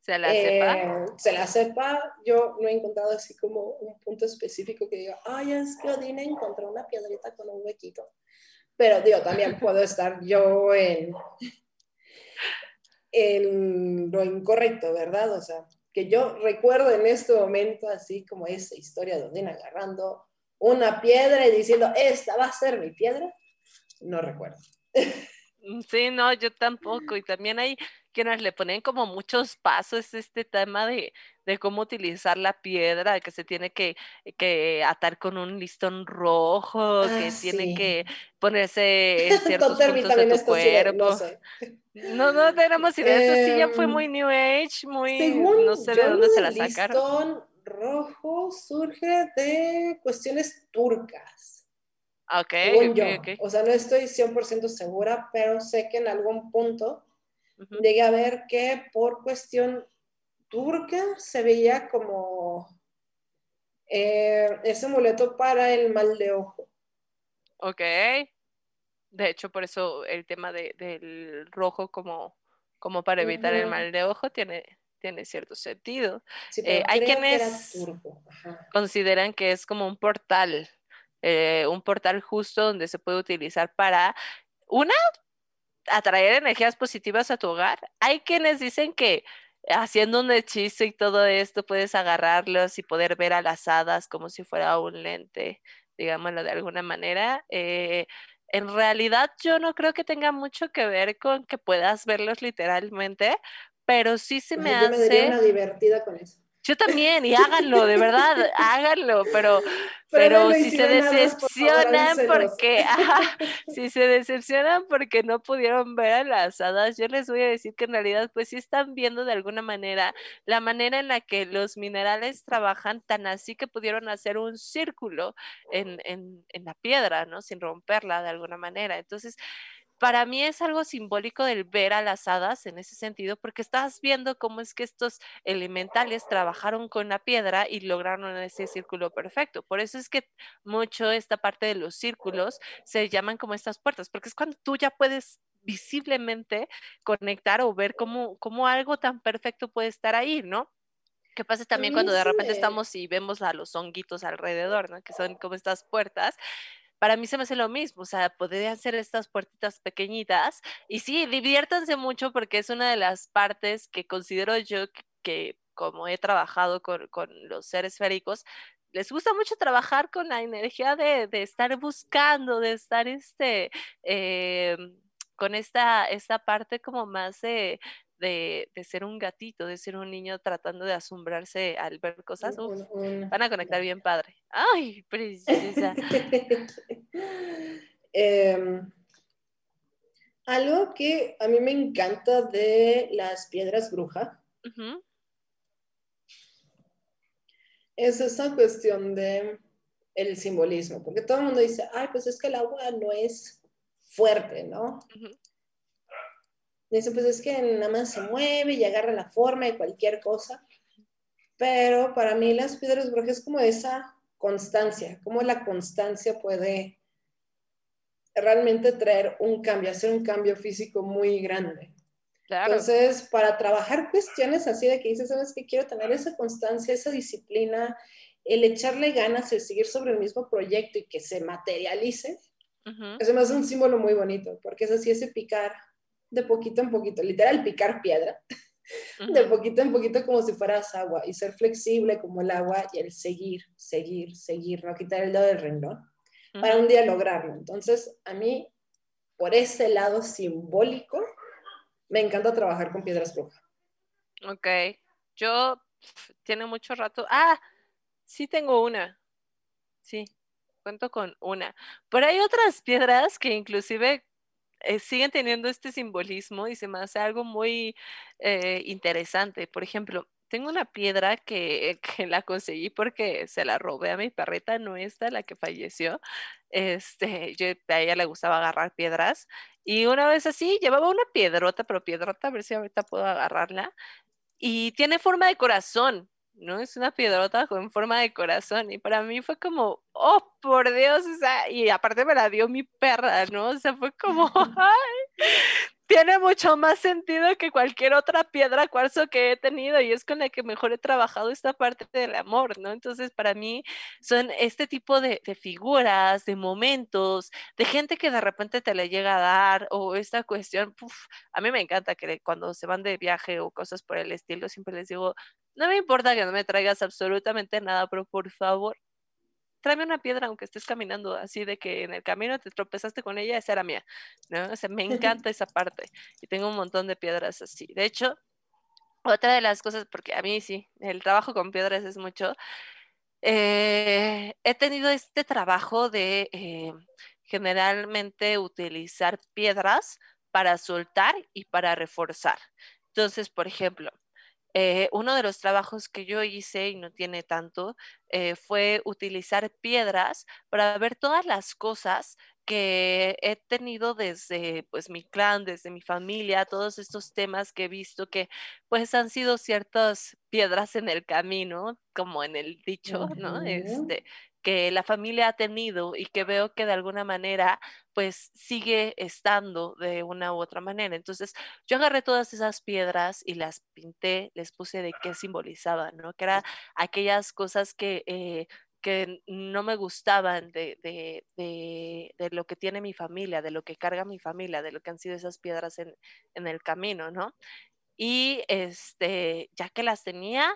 se la sepa, eh, se la sepa, yo no he encontrado así como un punto específico que diga, ay, es que Odine encontró una piedrita con un huequito. Pero digo, también puedo estar yo en, en lo incorrecto, ¿verdad? O sea, que yo recuerdo en este momento así como esa historia de Odine agarrando una piedra y diciendo, esta va a ser mi piedra no recuerdo. Mm, sí, no, yo tampoco. Y también hay quienes le ponen como muchos pasos este tema de, de cómo utilizar la piedra, que se tiene que, que atar con un listón rojo, Ah, que tiene que ponerse en ciertos puntos de tu sí, cuerpo. no sé. No, no tenemos idea. Eso sí ya fue Em, muy New Age, muy. Según no sé de yo, dónde se la sacaron. listón rojo surge de cuestiones turcas, Ok, según ok, yo. ok. O sea, no estoy 100% segura, pero sé que en algún punto Ujú. llegué a ver que por cuestión turca se veía como eh, ese amuleto para el mal de ojo. Ok. De hecho, por eso el tema de, del rojo como, como para evitar el mal de ojo tiene, tiene cierto sentido. Sí, Eh, hay que quienes turco. Ajá. consideran que es como un portal, eh, un portal justo donde se puede utilizar para, una, atraer energías positivas a tu hogar. Hay quienes dicen que haciendo un hechizo y todo esto puedes agarrarlos y poder ver a las hadas como si fuera un lente, digámoslo de alguna manera. Eh, en realidad yo no creo que tenga mucho que ver con que puedas verlos literalmente, pero sí se me Ay, yo me daría hace... una divertida con eso. Yo también, y háganlo, de verdad, háganlo, pero, pero si se por decepcionan porque, ajá, si se decepcionan porque no pudieron ver a las hadas, yo les voy a decir que en realidad pues sí están viendo de alguna manera la manera en la que los minerales trabajan tan así que pudieron hacer un círculo en, en, en la piedra, ¿no? Sin romperla de alguna manera. Entonces, para mí es algo simbólico del ver a las hadas en ese sentido, porque estás viendo cómo es que estos elementales trabajaron con la piedra y lograron ese círculo perfecto. Por eso es que mucho esta parte de los círculos se llaman como estas puertas, porque es cuando tú ya puedes visiblemente conectar o ver cómo, cómo algo tan perfecto puede estar ahí, ¿no? ¿Qué pasa también cuando de repente estamos y vemos a los honguitos alrededor, ¿no? Que son como estas puertas para mí se me hace lo mismo, o sea, podrían ser estas puertitas pequeñitas y sí, diviértanse mucho porque es una de las partes que considero yo que, como he trabajado con, con, los seres esféricos, les gusta mucho trabajar con la energía de, de estar buscando, de estar este, eh, con esta, esta parte como más de, de, de, ser un gatito, de ser un niño tratando de asombrarse al ver cosas. Uf, van a conectar bien padre. Ay, princesa. eh, algo que a mí me encanta de las piedras bruja uh -huh. es esa cuestión de el simbolismo, porque todo el mundo dice, ay, pues es que el agua no es fuerte, ¿no? Uh -huh. Dice, pues es que nada más se mueve y agarra la forma de cualquier cosa. Pero para mí las piedras brujas es como esa constancia, cómo la constancia puede realmente traer un cambio, hacer un cambio físico muy grande. Claro. Entonces, para trabajar cuestiones así de que dices, sabes que quiero tener esa constancia, esa disciplina, el echarle ganas, el seguir sobre el mismo proyecto y que se materialice, uh -huh. eso me hace un símbolo muy bonito, porque es así, ese picar de poquito en poquito, literal picar piedra, uh -huh. de poquito en poquito como si fueras agua y ser flexible como el agua y el seguir, seguir, seguir, no quitar el dedo del renglón uh -huh. para un día lograrlo. Entonces, a mí, por ese lado simbólico, me encanta trabajar con piedras brujas. Ok, yo tiene mucho rato. Ah, sí tengo una. Sí, cuento con una. Pero hay otras piedras que inclusive eh, siguen teniendo este simbolismo y se me hace algo muy eh, interesante. Por ejemplo, tengo una piedra que, que, la conseguí porque se la robé a mi perrita, no esta, la que falleció. Este, a ella le gustaba agarrar piedras. Y una vez así, llevaba una piedrota, pero piedrota, a ver si ahorita puedo agarrarla. Y tiene forma de corazón, ¿no? Es una piedrota con forma de corazón. Y para mí fue como, oh, por Dios, o sea, y aparte me la dio mi perra, ¿no? O sea, fue como, ay, tiene mucho más sentido que cualquier otra piedra cuarzo que he tenido y es con la que mejor he trabajado esta parte del amor, ¿no? Entonces, para mí son este tipo de, de figuras, de momentos, de gente que de repente te le llega a dar o esta cuestión, puf, a mí me encanta que cuando se van de viaje o cosas por el estilo, siempre les digo, no me importa que no me traigas absolutamente nada, pero por favor, tráeme una piedra aunque estés caminando, así de que en el camino te tropezaste con ella, esa era mía, ¿no? O sea, me encanta esa parte y tengo un montón de piedras así. De hecho, otra de las cosas, porque a mí sí, el trabajo con piedras es mucho, eh, he tenido este trabajo de eh, generalmente utilizar piedras para soltar y para reforzar. Entonces, por ejemplo, eh, uno de los trabajos que yo hice y no tiene tanto fue utilizar piedras para ver todas las cosas que he tenido desde pues mi clan, desde mi familia, todos estos temas que he visto que pues han sido ciertas piedras en el camino, como en el dicho, ¿no? Este, que la familia ha tenido y que veo que de alguna manera pues sigue estando de una u otra manera. Entonces yo agarré todas esas piedras y las pinté, les puse de qué simbolizaban, ¿no? Que eran aquellas cosas que eh, que no me gustaban de, de, de, lo que tiene mi familia, de lo que carga mi familia, de lo que han sido esas piedras en, en el camino, ¿no? Y este, ya que las tenía,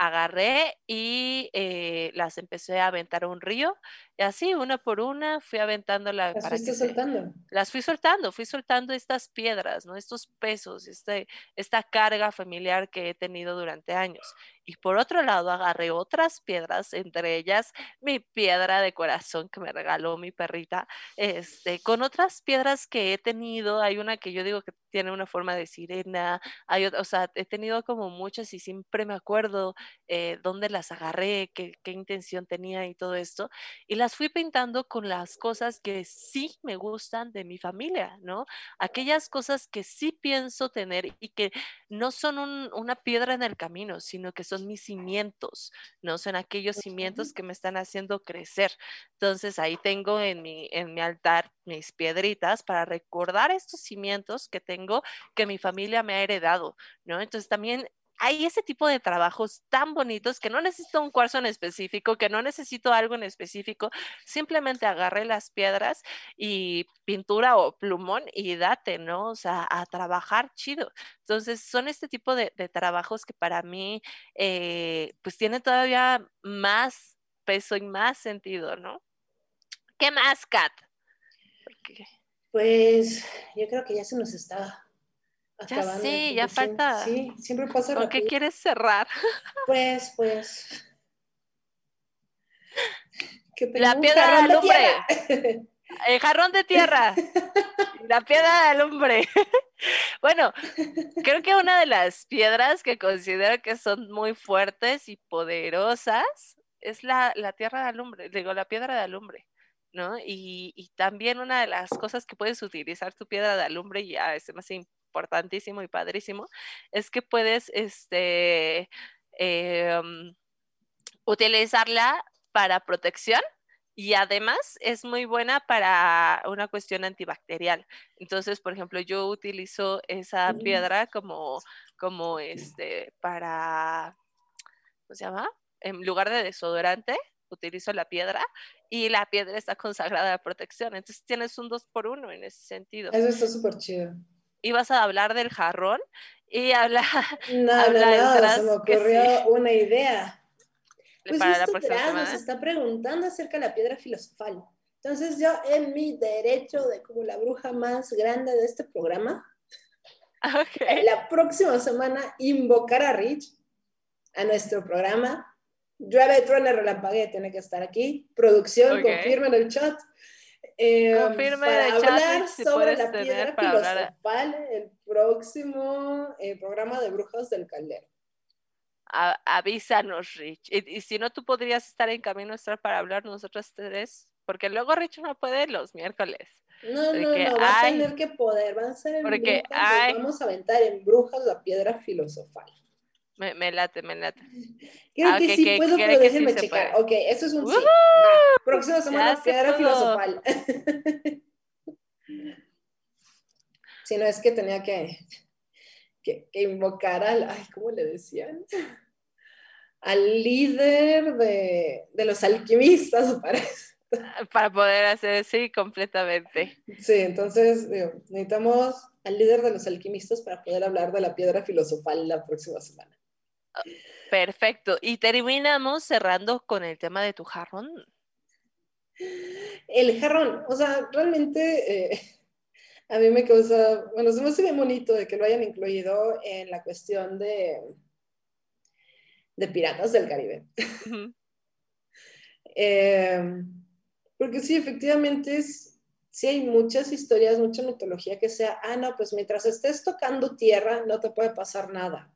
agarré y eh, las empecé a aventar a un río. Y así, una por una, fui aventando Las para fuiste soltando. las fui soltando, fui soltando estas piedras, ¿no? Estos pesos, este, esta carga familiar que he tenido durante años. Y por otro lado, agarré otras piedras, entre ellas mi piedra de corazón que me regaló mi perrita, este, con otras piedras que he tenido. Hay una que yo digo que tiene una forma de sirena, hay otra, o sea, he tenido como muchas y siempre me acuerdo eh, dónde las agarré, qué, qué intención tenía y todo esto. Y las fui pintando con las cosas que sí me gustan de mi familia, ¿no? Aquellas cosas que sí pienso tener y que no son un, una piedra en el camino, sino que son mis cimientos, ¿no? Son aquellos cimientos que me están haciendo crecer. Entonces ahí tengo en mi, en mi altar mis piedritas para recordar estos cimientos que tengo que mi familia me ha heredado, ¿no? Entonces también hay ese tipo de trabajos tan bonitos que no necesito un cuarzo en específico, que no necesito algo en específico, simplemente agarré las piedras y pintura o plumón y date, ¿no? O sea, a trabajar chido. Entonces, son este tipo de, trabajos que para mí, eh, pues tienen todavía más peso y más sentido, ¿no? ¿Qué más, Kat? Pues yo creo que ya se nos está ya sí, ya falta. Sí, siempre pasa. ¿Con qué quieres cerrar? Pues, pues. la piedra de alumbre. El jarrón de tierra. La piedra de alumbre. Bueno, creo que una de las piedras que considero que son muy fuertes y poderosas es la, la tierra de alumbre, digo, la piedra de alumbre. ¿no? Y, y, también una de las cosas que puedes utilizar tu piedra de alumbre, ya es más importantísimo y padrísimo, es que puedes este, em, utilizarla para protección y además es muy buena para una cuestión antibacterial. Entonces, por ejemplo, yo utilizo esa mm. piedra como, como este, para, ¿cómo se llama? En lugar de desodorante, utilizo la piedra y la piedra está consagrada a protección. Entonces tienes un dos por uno en ese sentido. Eso está súper chido ibas a hablar del jarrón y hablar. No, no, no, se me ocurrió una idea. Pues para la próxima nos está preguntando acerca de la piedra filosofal. Entonces yo en mi derecho de como la bruja más grande de este programa, okay. la próxima semana invocar a Rich a nuestro programa. Llueve, truena, relampague, tiene que estar aquí. Producción, confirmen el chat. Eh, para hablar sobre la piedra filosofal, el próximo eh, programa de Brujas del Caldero. avísanos, Rich. Y, si no, tú podrías estar en camino estar para hablar nosotros tres, porque luego Rich no puede los miércoles. No, no, no, va a tener que poder, van a ser en porque brujas, vamos a aventar en brujas la piedra filosofal. Me, me, late, me late. Creo ah, que, sí puedo, pero déjenme checar. Ok, eso es un sí. Próxima semana, piedra filosofal. si no es que tenía que, que, invocar al, ay, ¿cómo le decían? Al líder de, de los alquimistas, parece. Para poder hacer, sí, completamente. Sí, entonces necesitamos al líder de los alquimistas para poder hablar de la piedra filosofal la próxima semana. Perfecto. Y terminamos cerrando con el tema de tu jarrón. El jarrón, o sea, realmente eh, a mí me causa, bueno, se me hace bien bonito de que lo hayan incluido en la cuestión de, de Piratas del Caribe. Eh, porque sí, efectivamente es, sí hay muchas historias, mucha mitología que sea, ah, no, pues mientras estés tocando tierra no te puede pasar nada.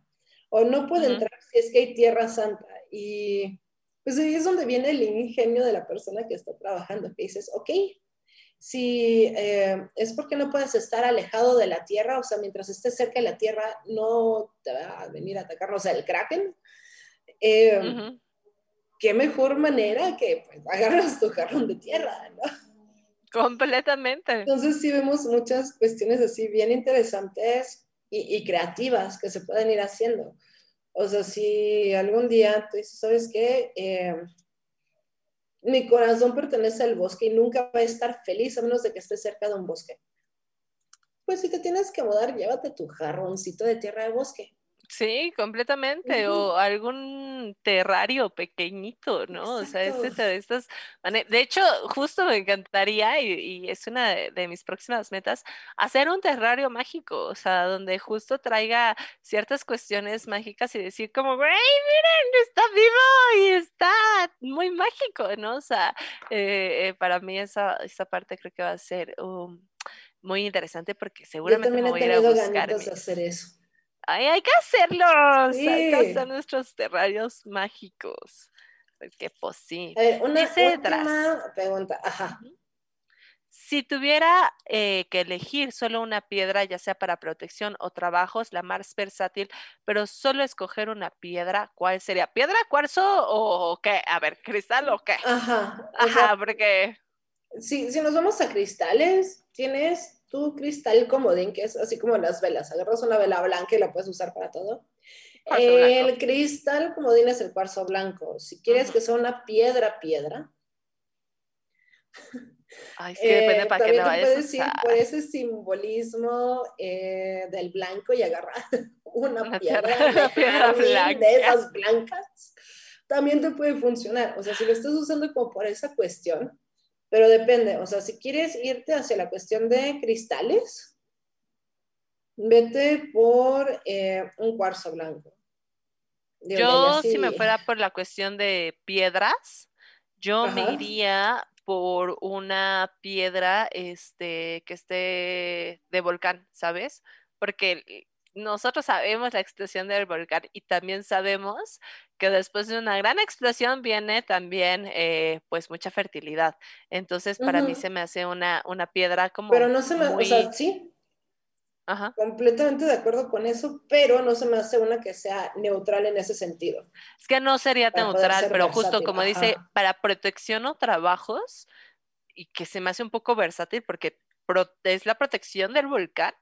O no puede entrar si es que hay tierra santa. Y pues ahí es donde viene el ingenio de la persona que está trabajando, que dices, ok, si eh, es porque no puedes estar alejado de la tierra, o sea, mientras estés cerca de la tierra no te va a venir a atacar, o sea, el kraken. Eh, qué mejor manera que pues, agarras tu jarrón de tierra, ¿no? Completamente. Entonces sí vemos muchas cuestiones así bien interesantes y, creativas que se pueden ir haciendo. O sea, si algún día tú dices, ¿sabes qué? Eh, mi corazón pertenece al bosque y nunca va a estar feliz a menos de que esté cerca de un bosque. Pues si te tienes que mudar, llévate tu jarroncito de tierra de bosque. Sí, completamente. O algún terrario pequeñito, ¿no? O sea, este, de estas. De hecho, justo me encantaría, y, es una de, mis próximas metas, hacer un terrario mágico, o sea, donde justo traiga ciertas cuestiones mágicas y decir como, güey, miren, está vivo y está muy mágico, ¿no? O sea, eh, eh, para mí esa, esa parte creo que va a ser um, muy interesante porque seguramente Yo también me voy he tenido a buscar de hacer eso Ay, hay que hacerlos. Hay que hacer nuestros terrarios mágicos. Porque pues sí. una última pregunta. Ajá. Si tuviera eh, que elegir solo una piedra, ya sea para protección o trabajos, la más versátil, pero solo escoger una piedra, ¿cuál sería? ¿Piedra, cuarzo o qué? A ver, ¿cristal o qué? Ajá. Ajá, porque... Si, si nos vamos a cristales, tienes tu cristal comodín, que es así como las velas. Agarras una vela blanca y la puedes usar para todo. El cristal comodín es el cuarzo blanco. Si quieres que sea una piedra, piedra. Ay, sí, depende eh, para qué la vayas puedes ir por ese simbolismo eh, del blanco y agarrar una, piedra, piedra blanca. de esas blancas. También te puede funcionar. O sea, si lo estás usando como por esa cuestión, pero depende, o sea, si quieres irte hacia la cuestión de cristales, vete por eh, un cuarzo blanco. yo, si me fuera por la cuestión de piedras, yo me iría por una piedra este, que esté de volcán, ¿sabes? Porque nosotros sabemos la explosión del volcán y también sabemos que después de una gran explosión viene también eh, pues mucha fertilidad. Entonces para mí se me hace una, una piedra como... Pero no se me, o sea, sí. Ajá. Completamente de acuerdo con eso, pero no se me hace una que sea neutral en ese sentido. Es que no sería neutral, pero justo como dice, para protección o trabajos, y que se me hace un poco versátil porque es la protección del volcán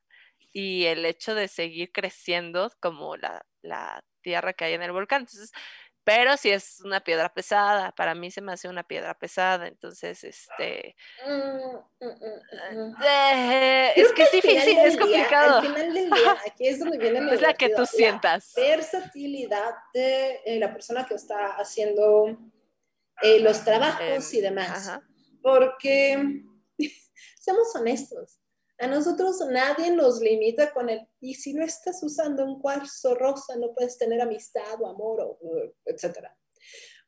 y el hecho de seguir creciendo como la, la tierra que hay en el volcán. Entonces, pero si es una piedra pesada, para mí se me hace una piedra pesada, entonces, este... Mm, mm, mm, eh, es que es difícil, es complicado. al final del día, aquí es donde viene Es la que tú sientas. versatilidad de eh, la persona que está haciendo eh, los trabajos y demás. Porque, seamos honestos, a nosotros nadie nos limita con el, y si no estás usando un cuarzo rosa, no puedes tener amistad o amor, o, etcétera.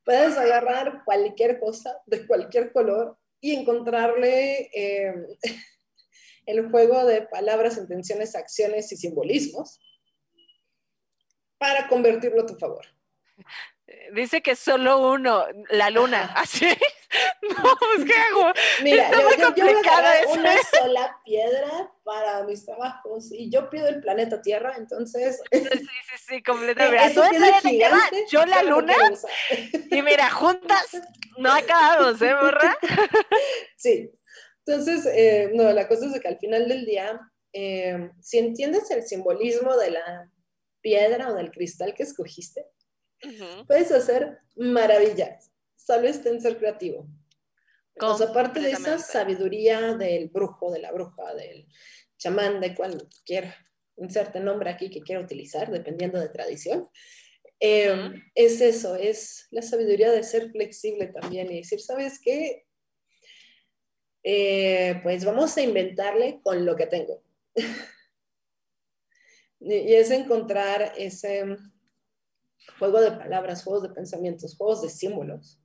Puedes agarrar cualquier cosa de cualquier color y encontrarle em, el juego de palabras, intenciones, acciones y simbolismos para convertirlo a tu favor. Dice que solo uno, la luna, así. No, pues qué hago. Mira, yo, yo, yo, voy a una sola piedra para mis trabajos y yo pido el planeta Tierra, entonces. Sí, sí, sí, completamente. Eso es gigante, yo la luna. Y mira, juntas no acabamos, ¿eh, borra? Sí. Entonces, eh, no, la cosa es que al final del día, eh, si entiendes el simbolismo de la piedra o del cristal que escogiste, puedes hacer maravillas. Solo está en ser creativo. O aparte de esa sabiduría del brujo, de la bruja, del chamán, de cualquier inserte nombre aquí que quiera utilizar, dependiendo de tradición, em, es eso, es la sabiduría de ser flexible también y decir, ¿sabes qué? eh, pues vamos a inventarle con lo que tengo. y es encontrar ese juego de palabras, juegos de pensamientos, juegos de símbolos,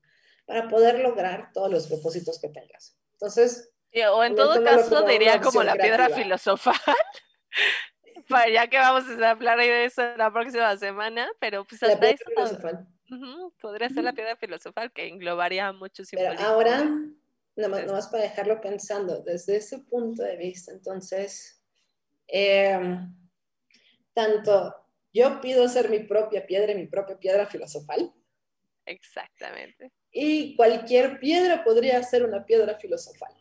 para poder lograr todos los propósitos que tengas. Entonces... o en todo caso diría como la piedra filosofal. para ya que vamos a hablar de eso la próxima semana, pero pues hasta eso podría ser la piedra filosofal que englobaría muchos Pero ahora, nada más, para dejarlo pensando desde ese punto de vista, entonces, em, tanto yo pido ser mi propia piedra y mi propia piedra filosofal. Exactamente. Y cualquier piedra podría ser una piedra filosofal.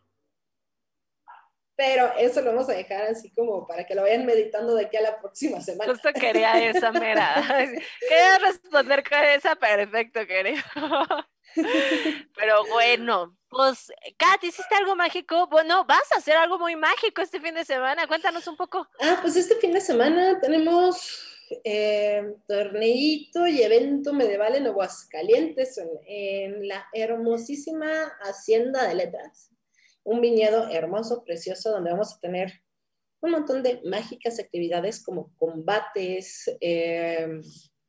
Pero eso lo vamos a dejar así como para que lo vayan meditando de aquí a la próxima semana. Justo quería esa mera. quería responder con esa, perfecto, querido. Pero bueno, pues, Kat, ¿hiciste algo mágico? Bueno, vas a hacer algo muy mágico este fin de semana. Cuéntanos un poco. Ah, pues este fin de semana tenemos eh, torneito y evento medieval en Aguascalientes, en la hermosísima Hacienda de Letras un viñedo hermoso, precioso, donde vamos a tener un montón de mágicas actividades como combates eh,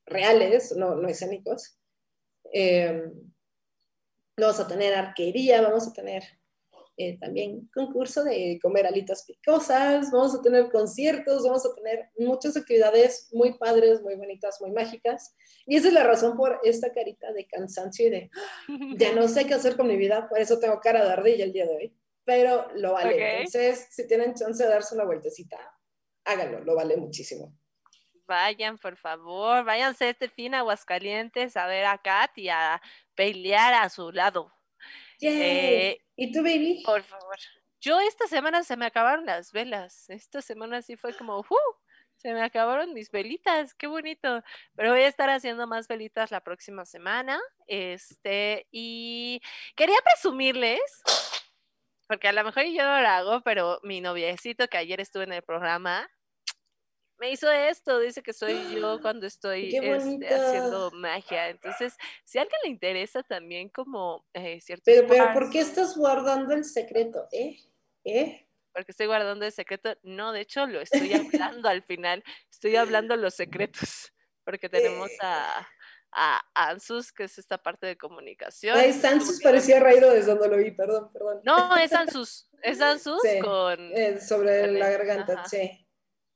reales, no, no escénicos. Eh, vamos a tener arquería, vamos a tener eh, también concurso de comer alitas picosas, vamos a tener conciertos, vamos a tener muchas actividades muy padres, muy bonitas, muy mágicas. Y esa es la razón por esta carita de cansancio y de, ya no sé qué hacer con mi vida, por eso tengo cara de ardilla el día de hoy pero lo vale. Entonces, si tienen chance de darse una vueltecita, háganlo, lo vale muchísimo. Vayan, por favor, váyanse este fin a Aguascalientes a ver a Kat y a pelear a su lado. Eh, ¿Y tú, baby? Por favor. Yo esta semana se me acabaron las velas. Esta semana sí fue como, ¡uh! Se me acabaron mis velitas, qué bonito. Pero voy a estar haciendo más velitas la próxima semana. Este, y quería presumirles porque a lo mejor yo no lo hago, pero mi noviecito que ayer estuve en el programa me hizo esto, dice que soy yo cuando estoy este, haciendo magia. Entonces, si a alguien le interesa también como eh, cierto... Pero, pero, ¿por qué estás guardando el secreto? ¿Eh? ¿Eh? Porque estoy guardando el secreto. No, de hecho, lo estoy hablando al final. Estoy hablando los secretos. Porque tenemos a a Ansus, que es esta parte de comunicación. Ay, Ansus parecía raído desde donde lo vi, perdón, perdón. No, es Ansus, es Ansus con... Eh, sobre la garganta, sí.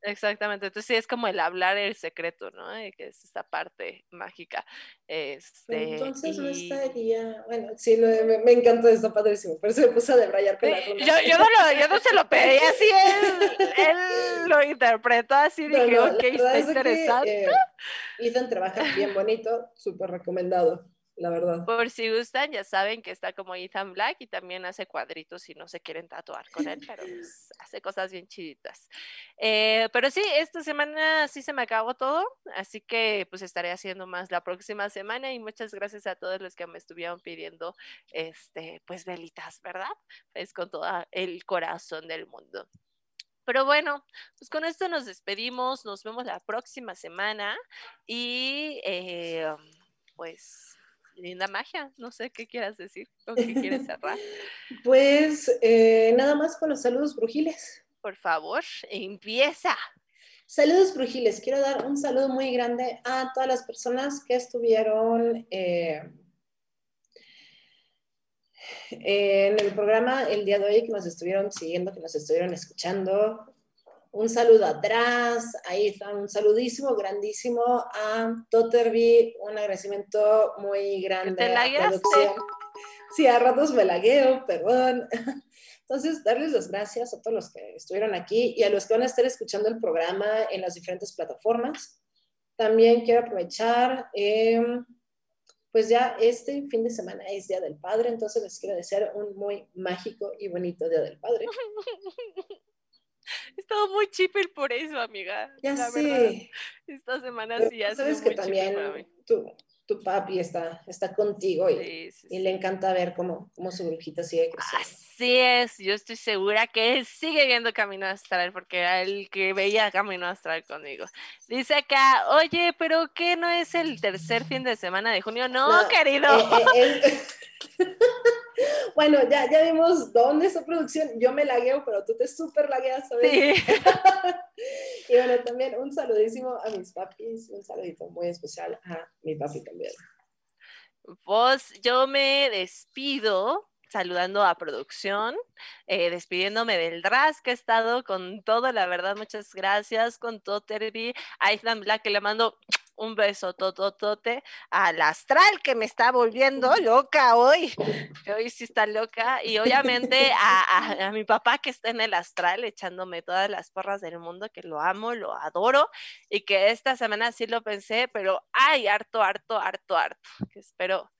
Exactamente, entonces sí es como el hablar el secreto, ¿no? Que es esta parte mágica. Este, entonces no estaría, bueno, sí, me, me, encanta, está padrísimo, pero se me puso a debrayar con la yo, yo, no lo, yo no se lo pedí así, él, él lo interpretó así, dije, ok, está interesante. Que, eh, Ethan trabaja bien bonito, súper recomendado la verdad. Por si gustan, ya saben que está como Ethan Black y también hace cuadritos si no se quieren tatuar con él, pero pues, hace cosas bien chiditas. Eh, pero sí, esta semana sí se me acabó todo, así que pues estaré haciendo más la próxima semana y muchas gracias a todos los que me estuvieron pidiendo, este, pues velitas, ¿verdad? Es con todo el corazón del mundo. Pero bueno, pues con esto nos despedimos, nos vemos la próxima semana y eh, pues linda magia. No sé qué quieras decir o qué quieres cerrar. pues eh, nada más con los saludos brujiles. Por favor, empieza. Saludos brujiles. Quiero dar un saludo muy grande a todas las personas que estuvieron eh, en el programa el día de hoy, que nos estuvieron siguiendo, que nos estuvieron escuchando un saludo atrás, ahí está, un saludísimo, grandísimo a Totterby, un agradecimiento muy grande a la producción. Sí, a ratos me lagueo, perdón. Entonces, darles las gracias a todos los que estuvieron aquí y a los que van a estar escuchando el programa en las diferentes plataformas. También quiero aprovechar, em, pues ya este fin de semana es Día del Padre, entonces les quiero desear un muy mágico y bonito Día del Padre. He estado muy chipel por eso, amiga. Ya sé. Esta semana sí ya Sabes que también tu, tu, papi está, está contigo y, y le encanta ver cómo, cómo su brujita sigue creciendo. Así es, yo estoy segura que él sigue viendo Camino Astral porque era el que veía Camino Astral conmigo. Dice acá, oye, pero ¿qué no es el tercer fin de semana de junio? No, querido. Eh, eh, Bueno, ya, ya vimos dónde es producción. Yo me lagueo, pero tú te súper lagueas, ¿sabes? Sí. y bueno, también un saludísimo a mis papis, un saludito muy especial a mi papi también. Vos, yo me despido saludando a producción, eh, despidiéndome del DRAS que ha estado con todo, la verdad, muchas gracias, con todo Terry, a Ethan Black que le mando un beso tototote al astral que me está volviendo loca hoy, hoy sí está loca, y obviamente a, a, mi papá que está en el astral echándome todas las porras del mundo, que lo amo, lo adoro, y que esta semana sí lo pensé, pero ay, harto, harto, harto, harto, que espero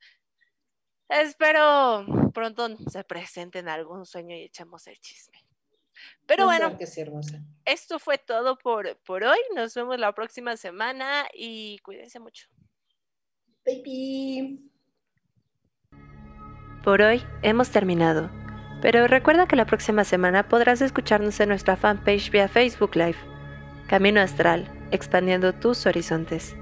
Espero pronto se presente en algún sueño y echemos el chisme. Pero bueno, esto fue todo por, por hoy. Nos vemos la próxima semana y cuídense mucho. Baby. Por hoy hemos terminado. Pero recuerda que la próxima semana podrás escucharnos en nuestra fanpage vía Facebook Live. Camino Astral, expandiendo tus horizontes.